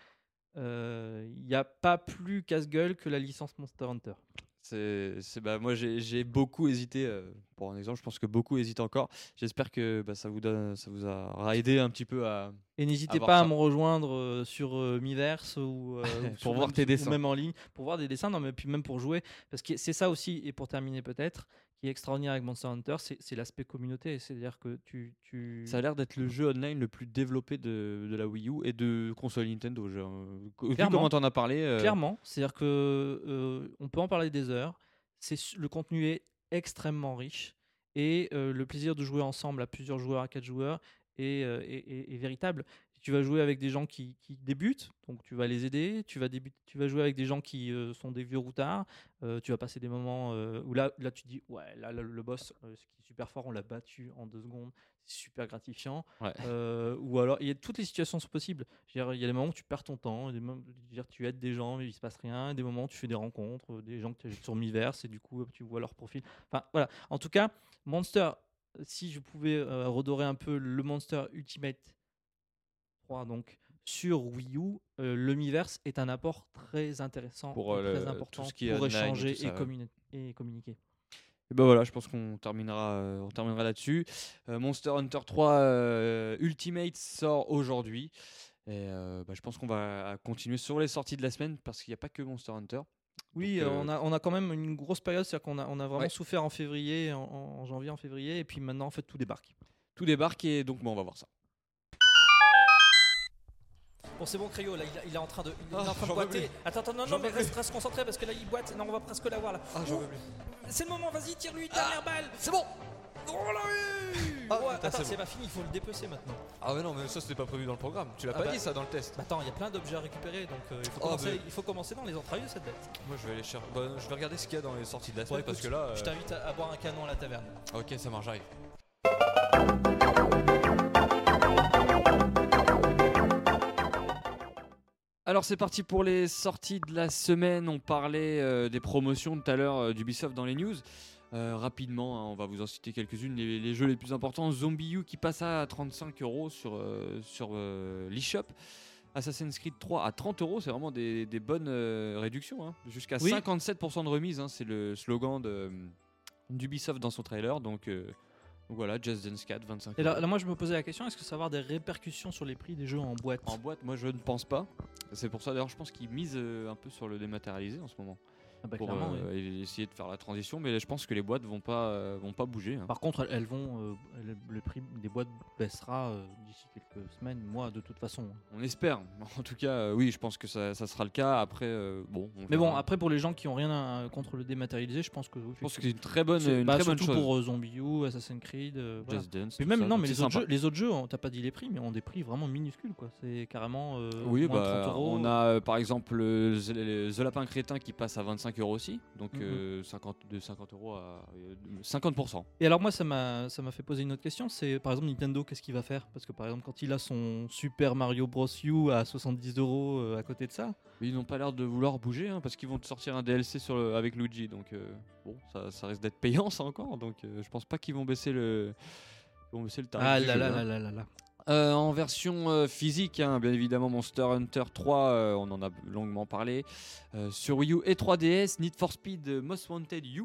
Il n'y a pas plus casse-gueule que la licence Monster Hunter. C'est, bah, moi j'ai beaucoup hésité. euh, pour un exemple, je pense que beaucoup hésitent encore. J'espère que bah, ça vous donne, ça vous aura aidé un petit peu à. Et n'hésitez pas à me rejoindre euh, sur euh, Miiverse ou, euh, ou Pour voir même- tes ou dessins. même en ligne pour voir des dessins. Non, mais puis même pour jouer, parce que c'est ça aussi. Et pour terminer peut-être, qui est extraordinaire avec Monster Hunter, c'est l'aspect communauté. C'est-à-dire que tu, tu... Ça a l'air d'être le jeu online le plus développé de, de la Wii U et de console Nintendo. Vu Clairement. comment t'en as parlé. euh, Clairement, c'est-à-dire que euh, on peut en parler des heures. Le contenu est extrêmement riche et euh, le plaisir de jouer ensemble à plusieurs joueurs, à quatre joueurs, est, est- est- est véritable. Tu vas jouer avec des gens qui, qui débutent, donc tu vas les aider. Tu vas, début- tu vas jouer avec des gens qui euh, sont des vieux routards. euh, tu vas passer des moments euh, où là, là tu dis ouais, là, là, le boss, ce qui est super fort, on l'a battu en deux secondes. C'est super gratifiant. Ouais. Ou alors, il y a toutes les situations sont possibles. Il y a des moments où tu perds ton temps, des moments- dire, tu aides des gens, mais il se passe rien. Des moments où tu fais des rencontres, des gens que tu as sur Miiverse et du coup, tu vois leur profil. Enfin, voilà. En tout cas, Monster, si je pouvais redorer un peu le Monster Ultimate 3, donc sur Wii U, euh, le Miiverse est un apport très intéressant Pour, et euh, très important tout ce qui est pour et échanger ça, et, ouais. communi- et communiquer. Et ben voilà, je pense qu'on terminera, euh, on terminera là-dessus. Euh, Monster Hunter 3 euh, Ultimate sort aujourd'hui. Et bah, je pense qu'on va continuer sur les sorties de la semaine parce qu'il n'y a pas que Monster Hunter. Oui, Donc, on, a, on a quand même une grosse période, c'est-à-dire qu'on a, on a vraiment Ouais. souffert en février, en, en janvier, en février, et puis maintenant, en fait, tout débarque. Tout débarque et donc bon, on va voir ça. Bon, c'est bon, Créo, là, il, est en train de, il est Ah, en train de j'en peux boiter. Attends, attends, non, J'en non, mais reste, reste concentré parce que là, il boite. Non, on va presque l'avoir là. Ah, Oh, c'est le moment, vas-y, tire-lui, dernière balle. C'est bon Oh, on l'a eu Ah, Ouais, Attends, c'est pas fini, il faut le dépecer maintenant. Ah mais non mais ça c'était pas prévu dans le programme. Tu l'as Ah pas bah. dit ça dans le test. Bah, attends, il y a plein d'objets à récupérer, donc euh, il, faut Oh, commencer, mais- il faut commencer dans les entrailles de cette bête. Moi je vais aller chercher. Bah, je vais regarder ce qu'il y a dans les sorties de la semaine parce que là. Je euh, t'invite à, à boire un canon à la taverne. Ok ça marche j'arrive. Alors c'est parti pour les sorties de la semaine. On parlait euh, des promotions tout à l'heure euh, d'Ubisoft dans les news. Euh, rapidement, hein, on va vous en citer quelques-unes. Les, les jeux les plus importants Zombie U qui passe à 35 euros sur, sur l'eShop. Assassin's Creed 3 à 30 euros, c'est vraiment des, des bonnes réductions. hein. Jusqu'à Oui. 57% de remise, hein, c'est le slogan d'Ubisoft dans son trailer. Donc voilà, Just Dance 4, 25 Et là, moi, je me posais la question est-ce que ça va avoir des répercussions sur les prix des jeux en boîte? En boîte, moi je ne pense pas. C'est pour ça d'ailleurs, je pense qu'ils misent euh, un peu sur le dématérialisé en ce moment. Ah bah, pour euh, oui. essayer de faire la transition, mais je pense que les boîtes vont pas, euh, vont pas bouger. hein. Par contre, elles- vont, euh, le, le prix des boîtes baissera d'ici quelques semaines, moi, de toute façon. On espère. En tout cas, oui, je pense que ça, ça sera le cas. Après, bon. on Mais bon, après, pour les gens qui ont rien à- contre le dématérialisé, je pense que. je pense que c'est une très bonne, une bah, très bonne surtout chose. pour Zombie U, Assassin's Creed. voilà. Just Dance, Mais même, ça, non, mais les autres, jeux, les autres jeux, t'as pas dit les prix, mais ont des prix vraiment minuscules, quoi. C'est carrément. Oui, moins bah, 30 euros. on a par exemple le, The- The Lapin Crétin qui passe à 25 euros aussi, donc euh, 50, de 50 euros à euh, 50%. Et alors moi ça m'a ça m'a fait poser une autre question, c'est par exemple Nintendo qu'est-ce qu'il va faire? Parce que par exemple quand il a son Super Mario Bros U à 70 euros euh, à côté de ça, Mais ils n'ont pas l'air de vouloir bouger hein, parce qu'ils vont te sortir un DLC sur le- avec Luigi, donc euh, bon, ça, ça risque d'être payant ça encore, donc euh, je pense pas qu'ils vont baisser le, vont baisser le tarif. ah du là là hein. là là là là. Euh, en version euh, physique, hein, bien évidemment, Monster Hunter 3, euh, on en a longuement parlé. Sur Wii U et 3DS, Need for Speed Most Wanted U.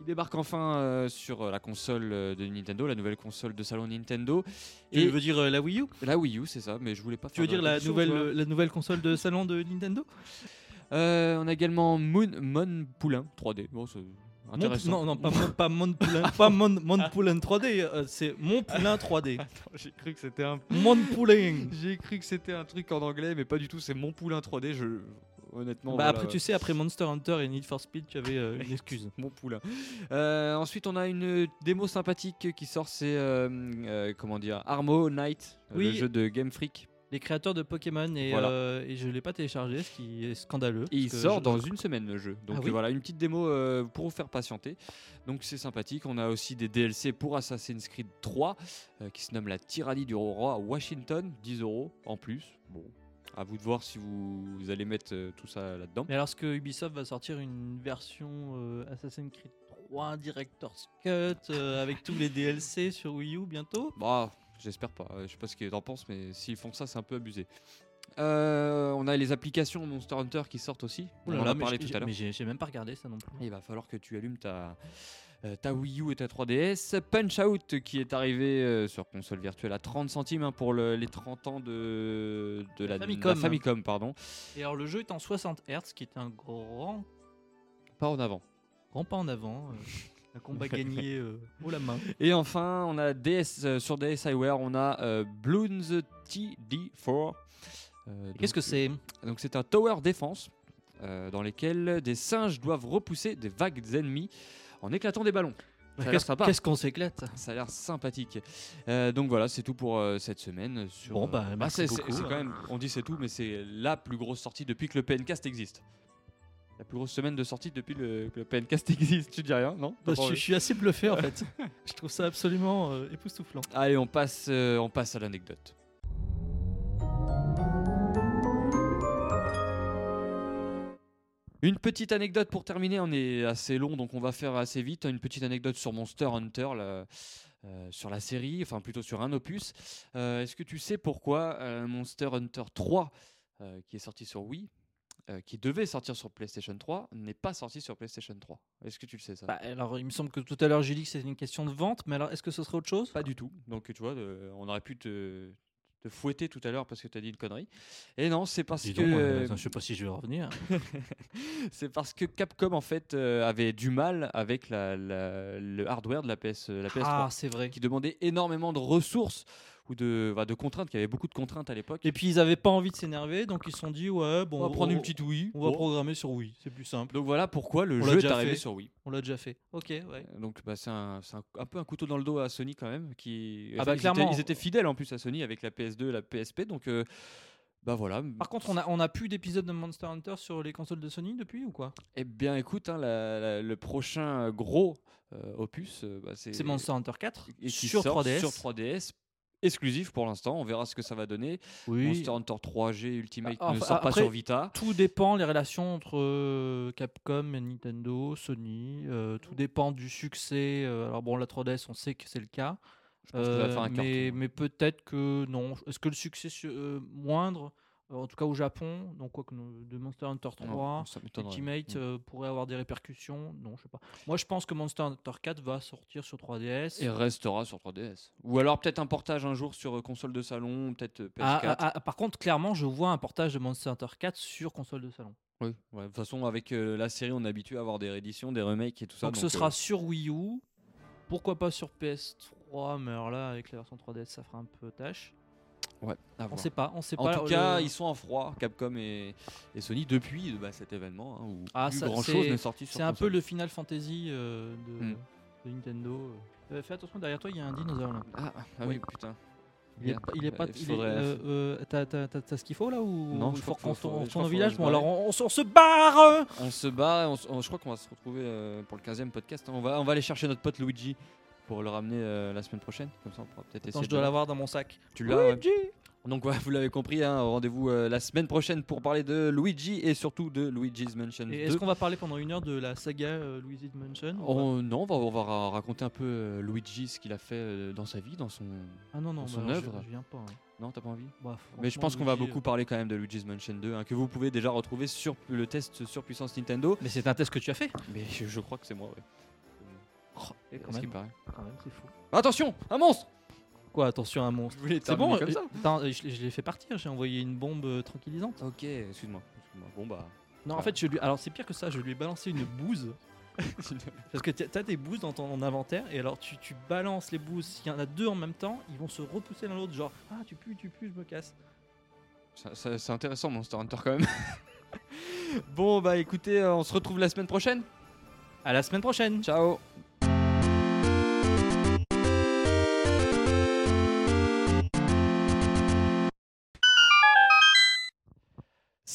Il débarque enfin sur la console de Nintendo, la nouvelle console de salon Nintendo. Tu veux dire la Wii U? La Wii U, c'est ça, mais je voulais pas Tu veux dire de la nouvelle la console de salon de Nintendo? On a également Moon, Mon Poulain 3D. Bon, Non non pas mon, pas Mon Poulain, pas Mon, Mon Poulain 3D, euh, c'est Mon Poulain 3D. J'ai cru que c'était un Mon Poulain. J'ai cru que c'était un truc en anglais, mais pas du tout. C'est mon poulain 3D. Je honnêtement. bah voilà, après tu sais après Monster Hunter et Need for Speed tu avais euh, une excuse. mon poulain. Euh, ensuite, on a une démo sympathique qui sort. C'est comment dire, Armo Knight, Oui. le jeu de Game Freak. Les créateurs de Pokémon et, Voilà. euh, et je l'ai pas téléchargé, ce qui est scandaleux. Et il sort je- dans une semaine le jeu. Donc Ah oui voilà, une petite démo euh, pour vous faire patienter. Donc c'est sympathique. On a aussi des DLC pour Assassin's Creed 3 euh, qui se nomme la tyrannie du roi Washington, 10 euros en plus. Bon, à vous de voir si vous, vous allez mettre tout ça là-dedans. Mais alors, est-ce que Ubisoft va sortir une version Assassin's Creed 3 Director's Cut avec tous les DLC sur Wii U bientôt? Bah, j'espère pas. Euh, Je sais pas ce que t'en penses, mais s'ils font ça, c'est un peu abusé. Euh, on a les applications Monster Hunter qui sortent aussi. On en a parlé tout à l'heure. Mais j'ai même pas regardé ça non plus. Il va falloir que tu allumes ta, euh, ta Wii U et ta 3DS. Punch Out qui est arrivé euh, sur console virtuelle à 30 centimes hein, pour le- les 30 ans de, de La la, Famicom. la Famicom. Pardon. Et alors le jeu est en 60 Hz, qui est un grand, Pas en avant. grand pas en avant. un combat gagné euh, haut la main. Et enfin, on a DS, euh, sur DSiWare, on a euh, Bloons TD4. Euh, Qu'est-ce que c'est Donc c'est un tower défense euh, dans lequel des singes doivent repousser des vagues ennemis en éclatant des ballons. Qu'est-ce qu'on s'éclate Ça a l'air sympathique. Euh, donc voilà, c'est tout pour euh, cette semaine. Sur, Bon, bah, merci beaucoup. quand même, on dit c'est tout, mais c'est la plus grosse sortie depuis que le PNcast existe. La plus grosse semaine de sortie depuis le, que le PNcast existe. Tu dis rien, non? Bah, je, suis assez bluffé en fait. je trouve ça absolument euh, époustouflant. Allez, on passe, euh, on passe à l'anecdote. Une petite anecdote pour terminer, on est assez long donc on va faire assez vite. Une petite anecdote sur Monster Hunter, euh, sur la série, enfin plutôt sur un opus. Est-ce que tu sais pourquoi Monster Hunter 3, euh, qui est sorti sur Wii, euh, qui devait sortir sur PlayStation 3, n'est pas sorti sur PlayStation 3 Est-ce que tu le sais ça? Bah, alors il me semble que tout à l'heure j'ai dit que c'était une question de vente, mais alors est-ce que ce serait autre chose? Pas du tout. Donc tu vois, euh, on aurait pu te, te fouetter tout à l'heure parce que tu as dit une connerie. Et non, c'est parce Dis que donc, euh, je sais pas si je vais revenir. c'est parce que Capcom en fait euh, avait du mal avec la, la- le hardware de la PS, la PS3, Ah, c'est vrai. qui demandait énormément de ressources ou de, bah, de contraintes. Il y avait beaucoup de contraintes à l'époque. Et puis ils avaient pas envie de s'énerver, donc ils se sont dit ouais bon, on va prendre une petite Wii. on va programmer sur Wii, c'est plus simple. Donc voilà pourquoi le On jeu est arrivé fait. sur Wii. On l'a déjà fait. Ok, ouais. Euh, Donc bah, c'est un, c'est un- un peu un couteau dans le dos à Sony quand même. Qui, Ah bah, ils étaient- clairement. ils étaient fidèles en plus à Sony avec la PS2 et la PSP. Donc euh, bah voilà. Par contre, on a, on a plus d'épisodes de Monster Hunter sur les consoles de Sony depuis ou quoi? Eh bien, écoute, hein, la- la- le prochain gros euh, opus, euh, bah, c'est C'est Monster Hunter 4 et qui sur sort 3DS. Sur 3DS, exclusif pour l'instant. On verra ce que ça va donner. Oui. Monster Hunter 3G Ultimate Ah, ne enfin, sort pas après- sur Vita. Tout dépend les relations entre euh, Capcom et Nintendo, Sony. euh, tout dépend du succès. euh, alors bon, la 3DS, on sait que c'est le cas. Je pense que ça va faire un mais peut-être que non. Est-ce que le succès su- euh, moindre, en tout cas au Japon, donc quoi que nous- de Monster Hunter 3, Non. Ultimate Mm. euh, pourrait avoir des répercussions Non, je sais pas. Moi, je pense que Monster Hunter 4 va sortir sur 3DS. Et restera sur 3DS. Ou alors peut-être un portage un jour sur euh, console de salon, peut-être euh, Ah, PS4. ah, ah, par contre, clairement, je vois un portage de Monster Hunter 4 sur console de salon. Oui, ouais, de toute façon, avec euh, la série, on est habitué à avoir des rééditions, des remakes et tout ça. donc, ce euh, sera sur Wii U. Pourquoi pas sur PS3 Mais alors là, avec la version 3DS, ça fera un peu tâche. Ouais, On sait pas, on sait En pas. tout le- cas, ils sont en froid, Capcom et, et Sony, depuis bah, cet événement hein, où Ah, plus ça, grand chose n'est sorti sur C'est un peu le Final Fantasy euh, de, Hmm. de Nintendo. Euh, fais attention, derrière toi, il y a un dinosaure là. Ah, ah oui, putain. Il est. Il est pas Euh, T'as ce qu'il faut là ou Non, je crois qu'on tourne au village se Bon, alors on, se- barre On se on- je crois qu'on va se retrouver pour le 15e podcast. On va, on va aller chercher notre pote Luigi pour le ramener euh, la semaine prochaine. Comme ça, on pourra peut-être essayer. je de- dois l'avoir dans mon sac. Tu l'as ouais. Donc voilà, vous l'avez compris, hein, rendez-vous euh, la semaine prochaine pour parler de Luigi et surtout de Luigi's Mansion Et 2. est-ce qu'on va parler pendant une heure de la saga euh, Luigi's Mansion Oh, non, on va, on va ra- raconter un peu euh, Luigi, ce qu'il a fait euh, dans sa vie, dans son. Ah non, non, dans bah son alors, je- œuvre Je, viens pas. hein. Non, t'as pas envie Bah, Mais je pense qu'on va beaucoup euh, parler quand même de Luigi's Mansion 2, hein, que vous pouvez déjà retrouver sur le test sur puissance Nintendo. Mais c'est un test que tu as fait Mais je, je crois que c'est moi, ouais. Et quand même, paraît. quand même, c'est fou. Attention, un monstre Quoi, attention un monstre C'est bon, comme euh, ça. attends, je, l'ai- je l'ai fait partir, j'ai envoyé une bombe euh, tranquillisante. Ok, excuse-moi. excuse-moi. Bon bah. Non, en Ouais. fait, je lui... alors c'est pire que ça, je lui ai balancé une bouse. Parce que tu as des bouses dans ton inventaire, et alors tu, tu balances les bouses, s'il y en a deux en même temps, ils vont se repousser l'un l'autre, genre Ah, tu pues, tu pues, je me casse. C'est intéressant Monster Hunter quand même. bon bah écoutez, euh, on se retrouve la semaine prochaine. À la semaine prochaine Ciao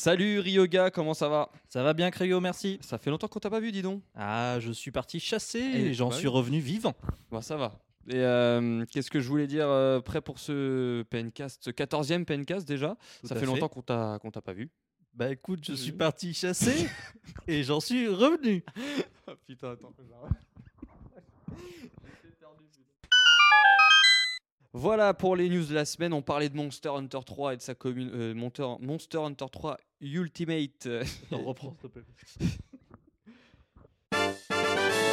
Salut Ryoga, comment ça va Ça va bien, Cryo, merci. Ça fait longtemps qu'on t'a pas vu, dis donc. Ah, je suis parti chasser Eh, et j'en bah suis oui. revenu vivant. Bon, ça va. Et euh, qu'est-ce que je voulais dire euh, Prêt pour ce PNcast, ce 14e PNcast déjà? Tout Ça fait longtemps qu'on t'a qu'on t'a pas vu. Bah écoute, je suis Mhm. parti chasser et j'en suis revenu. putain, attends. Voilà pour les news de la semaine. On parlait de Monster Hunter 3 et de sa commune. euh, Monster, Monster Hunter 3 Ultimate. On Reprends, s'il te plaît.